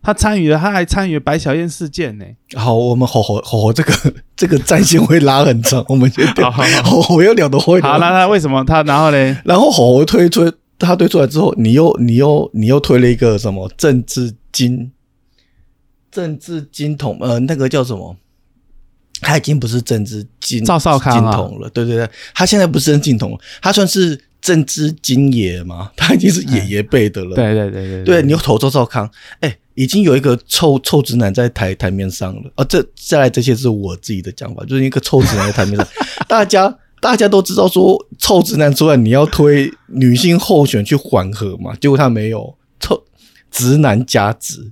他参与了，他还参与白小燕事件呢。好，我们吼吼吼吼，这个 这个战线会拉很长，我们先聊。吼吼要聊的会。好，那那为什么他然后呢？然后吼吼推出。他推出来之后，你又你又你又推了一个什么政治金政治金统呃，那个叫什么？他已经不是政治金赵少康金童了，对对对，他现在不是政治金童，他算是政治金爷嘛？他已经是爷爷辈的了。对对对对，对你又投赵少康，哎，已经有一个臭臭直男在台台面上了。啊，这下来这些是我自己的讲法，就是一个臭直男在台面上，大家。大家都知道说臭直男出来，你要推女性候选去缓和嘛？结果他没有臭直男加直，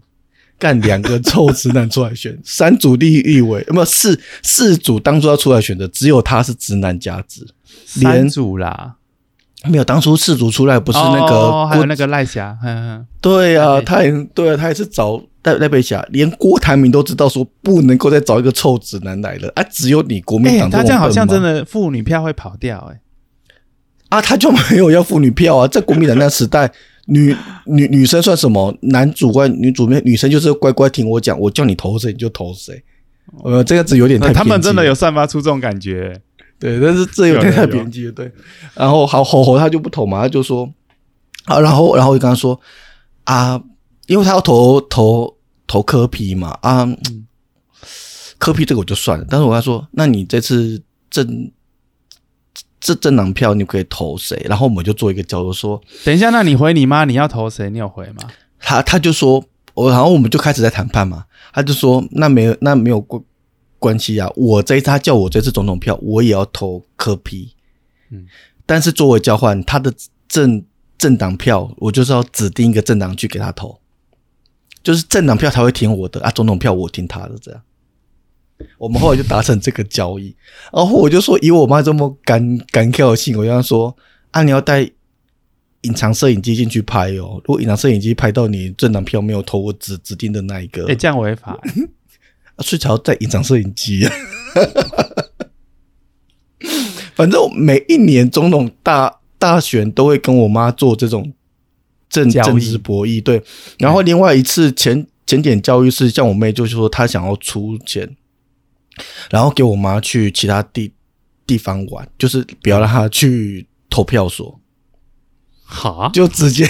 干两个臭直男出来选三组立立委，有没有四四组当初要出来选的，只有他是直男加直，三组啦，没有当初四组出来不是那个还有那个赖霞，对啊，他也对啊，他也是找。赖赖佩霞连郭台铭都知道说不能够再找一个臭直男来了啊！只有你国民党他这样好像真的妇女票会跑掉哎啊！他就没有要妇女票啊！在国民党那时代，女女女生算什么？男主外女主内，女生就是乖乖听我讲，我叫你投谁你就投谁。呃，这样子有点太他们真的有散发出这种感觉，对，但是这有点太偏激了。对，然后好吼吼他就不投嘛，他就说啊，然后然后我就跟他说啊，因为他要投投。投科批嘛啊，科批这个我就算了。但是我跟他说，那你这次政这政党票你可以投谁？然后我们就做一个交流，说等一下，那你回你妈，你要投谁？你有回吗？他他就说，我然后我们就开始在谈判嘛。他就说，那没有那没有关关系啊。我这他叫我这次总统票，我也要投科批。嗯，但是作为交换，他的政政党票，我就是要指定一个政党去给他投。就是政党票他会听我的啊，总统票我听他的，这样。我们后来就达成这个交易，然后我就说，以我妈这么干干跳的性，我跟她说啊，你要带隐藏摄影机进去拍哦。如果隐藏摄影机拍到你政党票没有投我指指定的那一个，哎，这样违法。所以才要带隐藏摄影机。反正每一年总统大大选都会跟我妈做这种。政政治博弈对，然后另外一次前前点教育是像我妹，就是说她想要出钱，然后给我妈去其他地地方玩，就是不要让她去投票所，好，就直接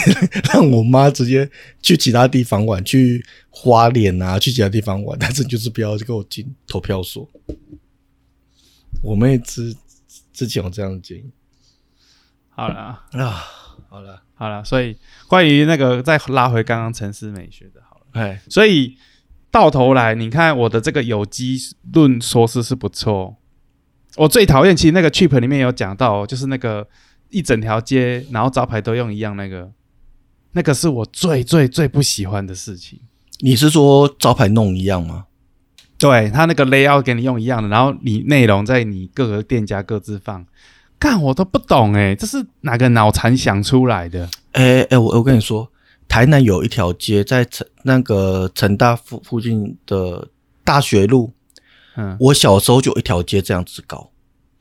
让我妈直接去其他地方玩，去花莲啊，去其他地方玩，但是就是不要给我进投票所。我妹之之前有这样的建议，好了啊，好了。好了，所以关于那个再拉回刚刚城市美学的，好了，哎，所以到头来，你看我的这个有机论说是是不错。我最讨厌，其实那个 cheap 里面有讲到，就是那个一整条街，然后招牌都用一样，那个那个是我最最最不喜欢的事情。你是说招牌弄一样吗？对他那个 layout 给你用一样的，然后你内容在你各个店家各自放。干我都不懂哎，这是哪个脑残想出来的？哎哎，我我跟你说，台南有一条街，在那个成大附附近的大学路，嗯，我小时候就有一条街这样子搞，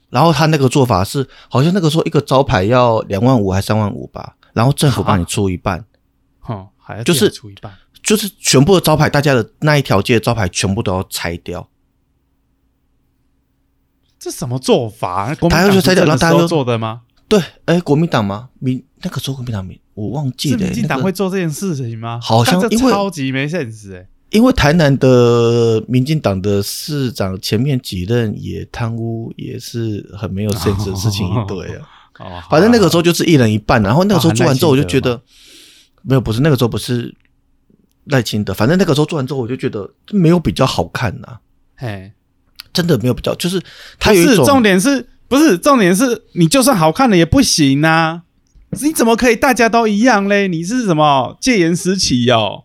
然后他那个做法是，好像那个时候一个招牌要两万五还三万五吧，然后政府帮你出一半，哦，还要就是出一半，就是全部的招牌，大家的那一条街的招牌全部都要拆掉。这什么做法？国民他要拆掉然后大家就做的吗？对，哎，国民党吗？民那个时候国民党民我忘记了、是民进党那个会做这件事情吗？好像因为超级没 sense 哎、因为台南的民进党的市长前面几任也贪污，也是很没有 sense 的事情一堆啊。哦，反正那个时候就是一人一半，然后那个时候哦做完之后，我就觉还得没有，不是那个时候不是赖清德，反正那个时候做完之后，我就觉得没有比较好看呐、嘿，真的没有比较，就是他是有一种重点是不是重点是你就算好看了也不行啊！你怎么可以大家都一样嘞？你是什么戒严时期哦？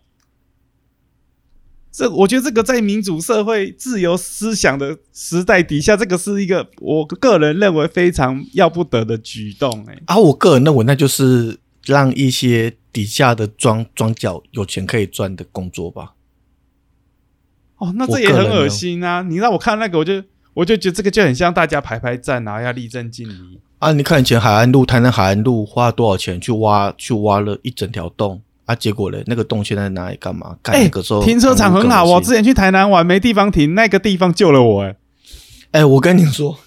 这我觉得这个在民主社会、自由思想的时代底下，这个是一个我个人认为非常要不得的举动、哎，啊，我个人认为那就是让一些底下的庄庄脚有钱可以赚的工作吧。哦，那我这也很恶心啊！你让我看那个，我就我就觉得这个就很像大家排排站，然后要立正敬礼。啊，你看以前海岸路、台南海岸路花了多少钱去挖，去挖了一整条洞啊，结果嘞，那个洞现在拿来干嘛？干哎、那个时候停车场很好哦，我之前去台南玩没地方停，那个地方救了我、哎。哎、我跟你说，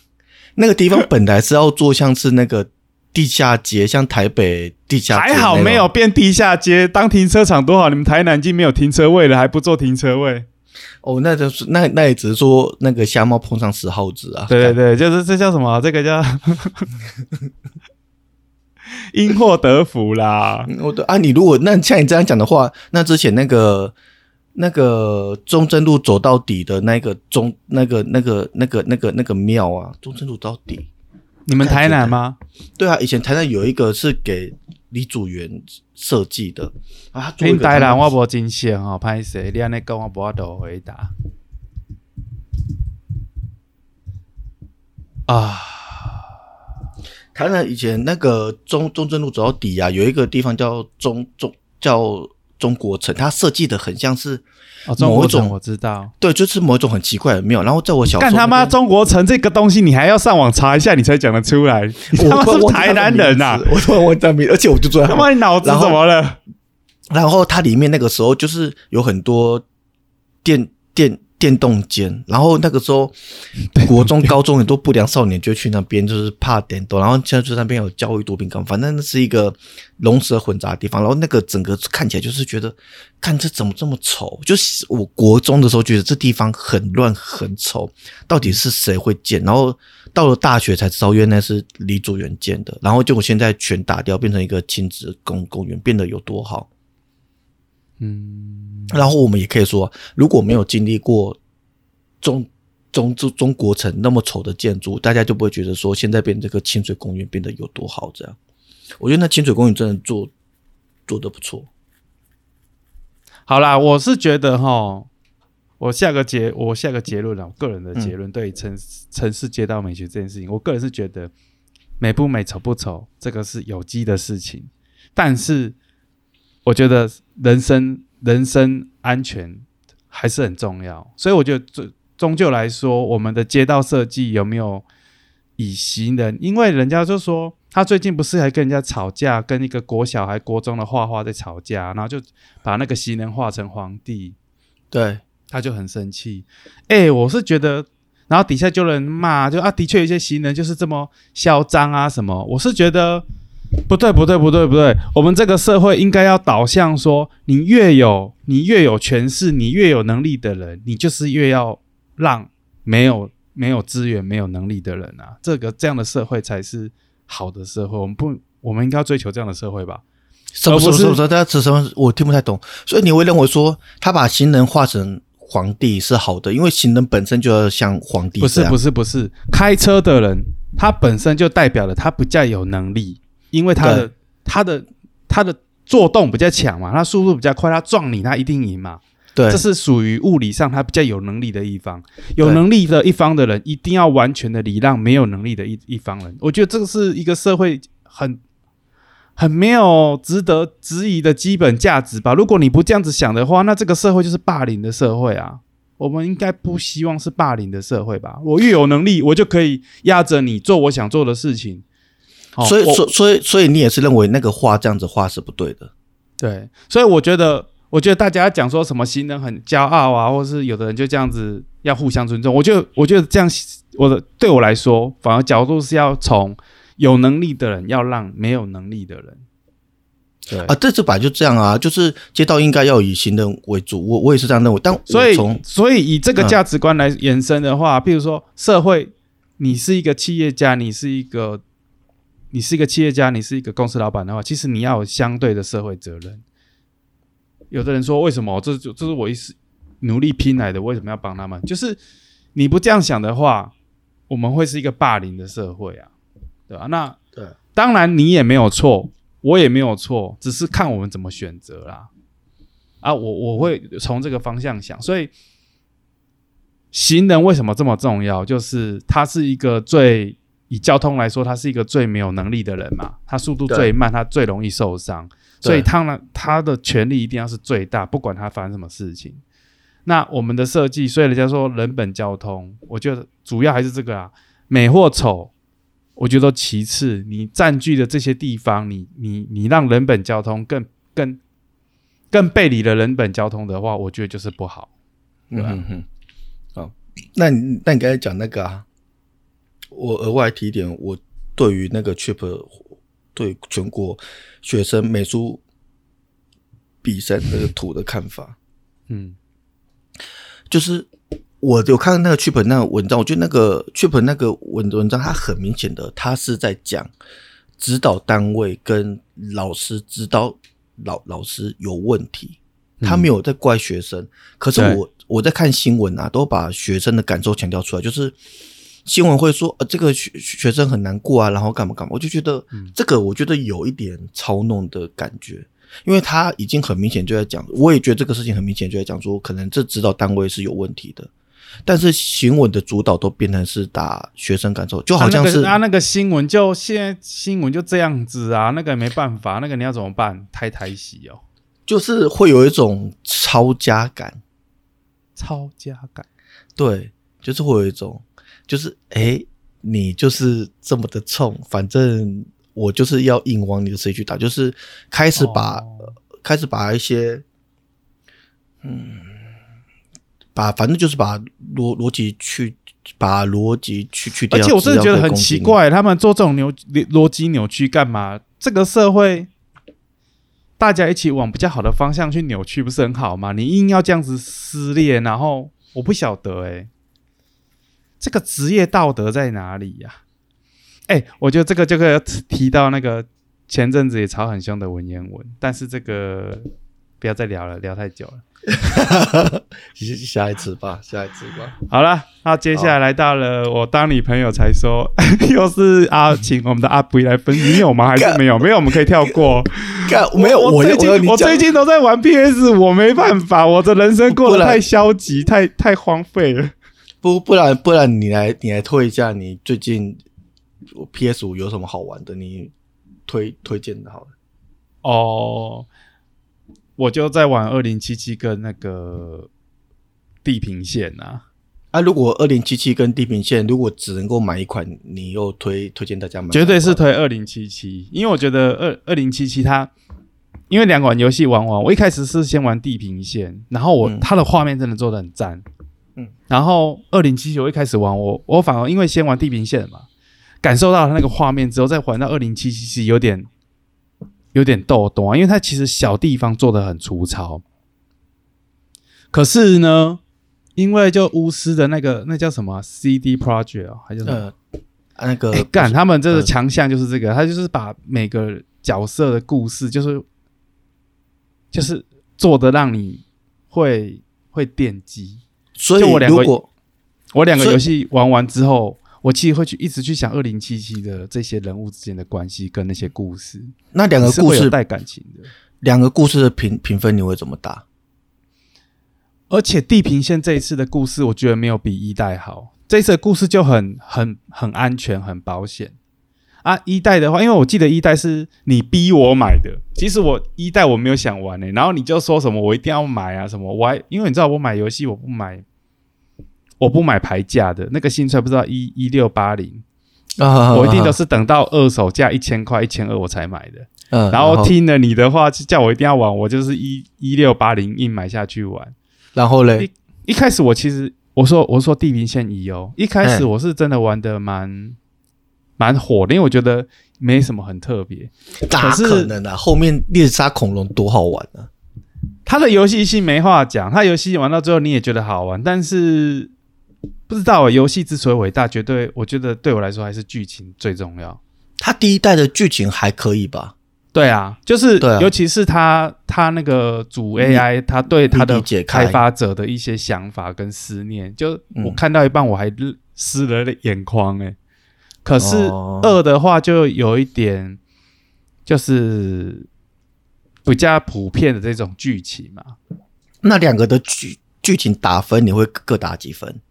那个地方本来是要做像是那个地下街，像台北地下街还好没有变地下街，当停车场多好！你们台南已经没有停车位了，还不做停车位？哦，那就是那那也只是说那个瞎猫碰上死耗子啊。对对对，就是这叫什么？这个叫 因祸得福啦。嗯我的啊，你如果那像你这样讲的话，那之前那个那个中正路走到底的那个中那个那个那个那个那个庙啊，中正路走到底。你们台南吗？对啊，以前台南有一个是给李祖源设计的啊，他做一你台南个他们我无真相哦，歹势，你安尼讲我无法度回答。啊，台南以前那个中中正路走到底啊，有一个地方叫中中叫中国城，它设计的很像是哦，中国某种城我知道。对，就是某一种很奇怪的庙。然后在我小干他妈中国城这个东西，你还要上网查一下，你才讲得出来。我是台南人呐、我突然忘记他名，而且我就坐在他他妈你脑子怎么了？然后它里面那个时候就是有很多电电电动间，然后那个时候 国中、高中很多不良少年就去那边，就是怕电动，然后现在就在那边有教育毒品港，反正那是一个龙蛇混杂的地方。然后那个整个看起来就是觉得，看这怎么这么丑？就是我国中的时候觉得这地方很乱很丑，到底是谁会建？然后到了大学才知道，原来是李祖原建的。然后就我现在全打掉，变成一个亲子公公园，变得有多好？嗯，然后我们也可以说，如果没有经历过中中中中国城那么丑的建筑，大家就不会觉得说现在变这个清水公园变得有多好。这样，我觉得那清水公园真的做做的不错。好啦，我是觉得哈，我下个结，我下个结论啦，我个人的结论对于城城市街道美学这件事情，我个人是觉得美不美、丑不丑，这个是有机的事情，但是我觉得人身人身安全还是很重要，所以我觉得终终究来说，我们的街道设计有没有以行人？因为人家就说他最近不是还跟人家吵架，跟一个国小孩国中的画画在吵架，然后就把那个行人画成皇帝，对，他就很生气。哎、我是觉得，然后底下就有人骂，就啊，的确有些行人就是这么嚣张啊什么。我是觉得不对，不对，不对，不对。我们这个社会应该要导向说，你越有你越有权势，你越有能力的人，你就是越要让没有没有资源、没有能力的人啊，这个这样的社会才是好的社会。我们不，我们应该要追求这样的社会吧？什么不是什么什么什么？大家指什么？我听不太懂。所以你会认为说他把行人画成皇帝是好的，因为行人本身就要像皇帝。不是不是不是，开车的人他本身就代表了他比较有能力，因为他的他的他的做动比较强嘛，他速度比较快，他撞你他一定赢嘛。对这，是属于物理上他比较有能力的一方，有能力的一方的人一定要完全的礼让没有能力的一一方人。我觉得这个是一个社会很很没有值得质疑的基本价值吧？如果你不这样子想的话，那这个社会就是霸凌的社会啊！我们应该不希望是霸凌的社会吧？我越有能力，我就可以压着你做我想做的事情。哦所以，我所所以，所以你也是认为那个画这样子画是不对的。对，所以我觉得，我觉得大家讲说什么行人很骄傲啊，或是有的人就这样子要互相尊重，我觉得我觉得这样，我的对我来说，反而角度是要从有能力的人要让没有能力的人。对啊，这次本来就这样啊，就是街道应该要以行人为主，我我也是这样认为。但所以从，所以以这个价值观来延伸的话，譬如说社会，你是一个企业家，你是一个，你是一个企业家，你是一个公司老板的话，其实你要有相对的社会责任。有的人说，为什么这这这是我一时努力拼来的，为什么要帮他们？就是你不这样想的话，我们会是一个霸凌的社会啊，对吧、那对当然你也没有错，我也没有错，只是看我们怎么选择啦。啊，我我会从这个方向想，所以行人为什么这么重要？就是他是一个最以交通来说，他是一个最没有能力的人嘛，他速度最慢，他最容易受伤，所以他呢他的权利一定要是最大，不管他发生什么事情。那我们的设计，所以人家说人本交通，我觉得主要还是这个啊，美或丑，我觉得其次。你占据的这些地方，你你你让人本交通更更更背离了人本交通的话，我觉得就是不好。嗯哼哼，好，那你那你刚才讲那个啊，我额外提一点，我对于那个 trip 对全国学生美术比赛那个图的看法，嗯就是我有看那个 trip 那个文章，我觉得那个 trip 那个文文章，它很明显的，它是在讲指导单位跟老师指导老老师有问题，他没有在怪学生。可是我我在看新闻啊，都把学生的感受强调出来，就是新闻会说呃这个学学生很难过啊，然后干嘛干嘛，我就觉得这个我觉得有一点操弄的感觉。因为他已经很明显就在讲，我也觉得这个事情很明显就在讲说，可能这指导单位是有问题的，但是新闻的主导都变成是打学生感受，就好像是、啊那个啊那个新闻就现在新闻就这样子啊，那个没办法，那个你要怎么办？太太喜哦，就是会有一种抄家感，抄家感。对，就是会有一种，就是哎，你就是这么的冲，反正我就是要硬往你的身去打，就是开始把、哦开始把一些，嗯，把反正就是把逻逻辑去把逻辑去去掉，而且我真的觉得很奇怪，他们做这种扭逻辑扭曲干嘛？这个社会大家一起往比较好的方向去扭曲，不是很好吗？你硬要这样子撕裂，然后我不晓得诶、这个职业道德在哪里呀、哎、我觉得这个就可以提到那个前阵子也吵很凶的文言文，但是这个不要再聊了，聊太久了。下下一次吧，下一次吧。好了，那接下来来到了我当你朋友才说，又是阿请我们的阿布来分，你有吗？还是没有？没有，我们可以跳过。干没有，我我最近我最近都在玩 PS，我没办法，我的人生过得太消极，太太荒废了。不不然不然你来你来推一下你最近 PS 五有什么好玩的？你推推荐的好了。哦，我就在玩二零七七跟那个地平线啊。啊，如果二零七七跟地平线如果只能够买一款，你又推推荐大家买？绝对是推二零七七，因为我觉得二二零七七它，因为两款游戏玩完，我一开始是先玩地平线，然后我、嗯它的画面真的做的很赞，嗯，然后二零七七我一开始玩我我反而因为先玩地平线嘛，感受到它那个画面之后，再玩到二零七七七有点有点逗懂啊，因为它其实小地方做的很粗糙，可是呢，因为就巫师的那个那叫什么啊？CD Project 哦还是什么？呃，啊那个哎，干、他们这个呃强项就是这个，他就是把每个角色的故事，就是就是做的让你会会惦记。所以我两个我两个游戏玩完之后，我其实会去一直去想二零七七的这些人物之间的关系跟那些故事，那两个故事带感情的。两个故事的评评分你会怎么打？而且地平线这一次的故事，我觉得没有比一代好。这一次的故事就很很很安全，很保险啊，一代的话，因为我记得一代是你逼我买的，其实我一代我没有想玩呢、然后你就说什么我一定要买啊什么，我还因为你知道我买游戏我不买，我不买牌价的那个新出来不知道一一六八零，啊，我一定都是等到二手价一千块一千二我才买的，嗯，然后听了你的话就叫我一定要玩，我就是一一六八零硬买下去玩。然后嘞，一开始我其实我说我说地平线一哦，一开始嗯我是真的玩的蛮蛮火的，因为我觉得没什么很特别。哪可能啊？后面猎杀恐龙多好玩啊！它的游戏性没话讲，它游戏玩到最后你也觉得好玩，但是不知道啊游戏之所以伟大，绝对我觉得对我来说还是剧情最重要。它第一代的剧情还可以吧？对啊，就是啊尤其是他他那个主 AI，他对他的开开发者的一些想法跟思念，就嗯我看到一半我还湿了眼眶哎、可是哦二的话就有一点就是比较普遍的这种剧情嘛，那两个的剧剧情打分，你会各打几分？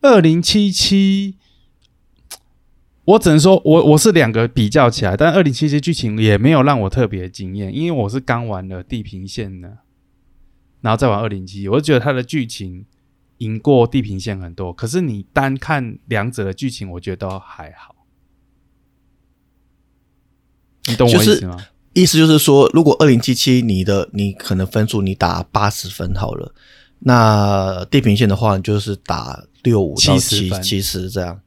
二零七七。我只能说我我是两个比较起来，但二零七七剧情也没有让我特别惊艳，因为我是刚玩了地平线的，然后再玩二零七，我就觉得它的剧情赢过地平线很多。可是你单看两者的剧情，我觉得都还好。你懂我意思吗？意思就是说，如果二零七七你的你可能分数你打八十分好了，那地平线的话，你就是打六五到70七分七十这样。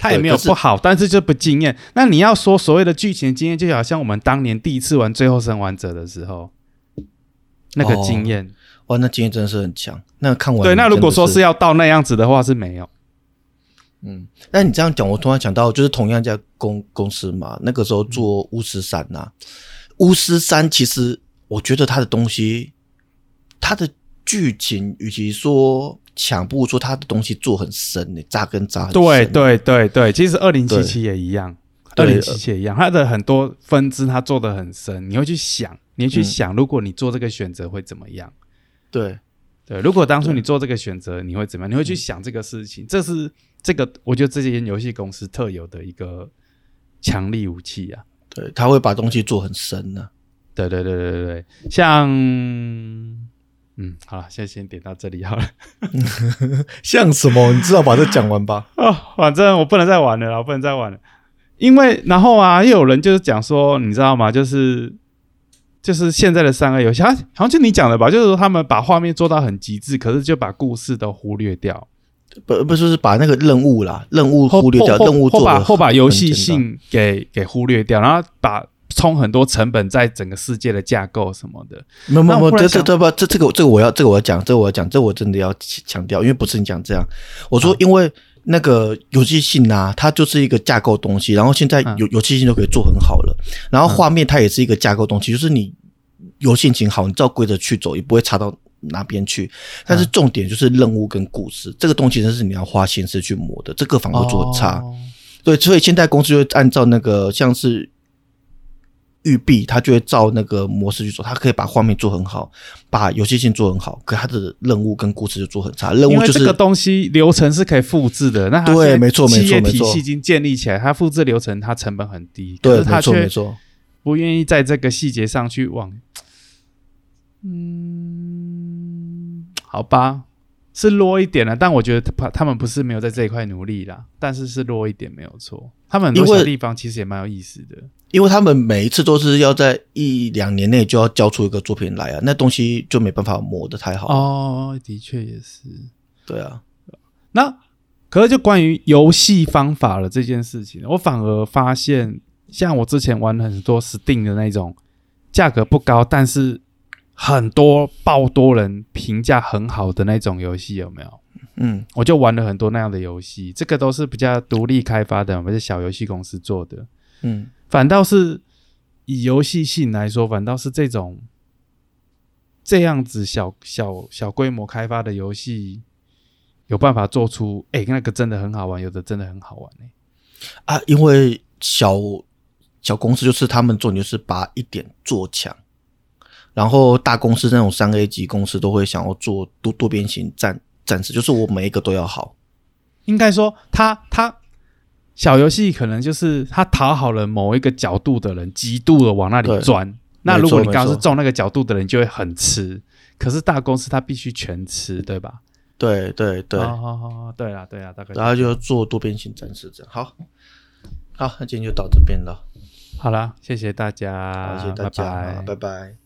它也没有不好，但是就不惊艳。那你要说所谓的剧情经验，就好像我们当年第一次玩《最后生还者》的时候，那个哦经验。哇，那经验真的是很强。那看完对，那如果说是要到那样子的话，是没有。嗯，那你这样讲，我突然想到，就是同样一家公公司嘛，那个时候做巫师三呐、巫师三其实我觉得它的东西，它的剧情与其说强，不如说它的东西做很深呢、扎根扎很深。对对对对，其实二零七七也一样，二对零七七也一样，它的很多分支它做的很深，你会去想，你会去嗯想，如果你做这个选择会怎么样？对对，如果当初你做这个选择，你会怎么样？你会去想这个事情，这是这个我觉得这些游戏公司特有的一个强力武器啊。对，他会把东西做很深呢、对对对对对对，像嗯，好了，先先点到这里好了。像什么？你至少把这讲完吧。哦，反正我不能再玩了啦，我不能再玩了。因为然后啊，又有人就是讲说，你知道吗？就是就是现在的三 A 游戏，好像好像就你讲的吧，就是说他们把画面做到很极致，可是就把故事都忽略掉，不不是是把那个任务啦，任务忽略掉，任务做的或把游戏性给给忽略掉，然后把充很多成本在整个世界的架构什么的。没有没有没，这这这不这这个这个我要这个我要讲，这个我要讲，这我真的要强调，因为不是你讲这样，我说因为那个游戏性啊，它就是一个架构东西，然后现在嗯。游游戏性都可以做很好了，然后画面它也是一个架构东西，就是你游戏性好，你照规则去走，也不会差到哪边去。但是重点就是任务跟故事，这个东西真是你要花心思去磨的，这个反而会做很差。哦对，所以现在公司就会按照那个像是育碧，它就会照那个模式去做，它可以把画面做很好，把游戏性做很好，可它的任务跟故事就做很差。任务就是这个东西流程是可以复制的，那对没错没错没错体系已经建立起来，它复制流程它成本很低，可对，没错没却错。不愿意在这个细节上去往，嗯，好吧，是弱一点了，但我觉得他他们不是没有在这一块努力啦，但是是弱一点没有错，他们很多因为小地方其实也蛮有意思的，因为他们每一次都是要在一两年内就要交出一个作品来啊，那东西就没办法磨得太好。哦，的确也是。对啊，那可是就关于游戏方法了这件事情，我反而发现，像我之前玩很多 Steam 的那种，价格不高，但是很多爆多人评价很好的那种游戏，有没有？嗯，我就玩了很多那样的游戏，这个都是比较独立开发的，我们是小游戏公司做的。嗯，反倒是以游戏性来说，反倒是这种这样子小小小规模开发的游戏，有办法做出，哎、那个真的很好玩，有的真的很好玩哎、啊，因为小小公司就是他们重点就是把一点做强，然后大公司那种三 A 级公司都会想要做多多边形战战士，就是我每一个都要好。应该说他他小游戏可能就是他讨好了某一个角度的人，极度的往那里对钻。那如果你刚好是中那个角度的人，就会很吃。可是大公司它必须全吃，对吧？对对对，哦哦哦，对啦对啦，大概然后就做多边形展示这样。好，好，那今天就到这边了，好啦，谢谢大家，好，谢谢大家，拜拜拜拜。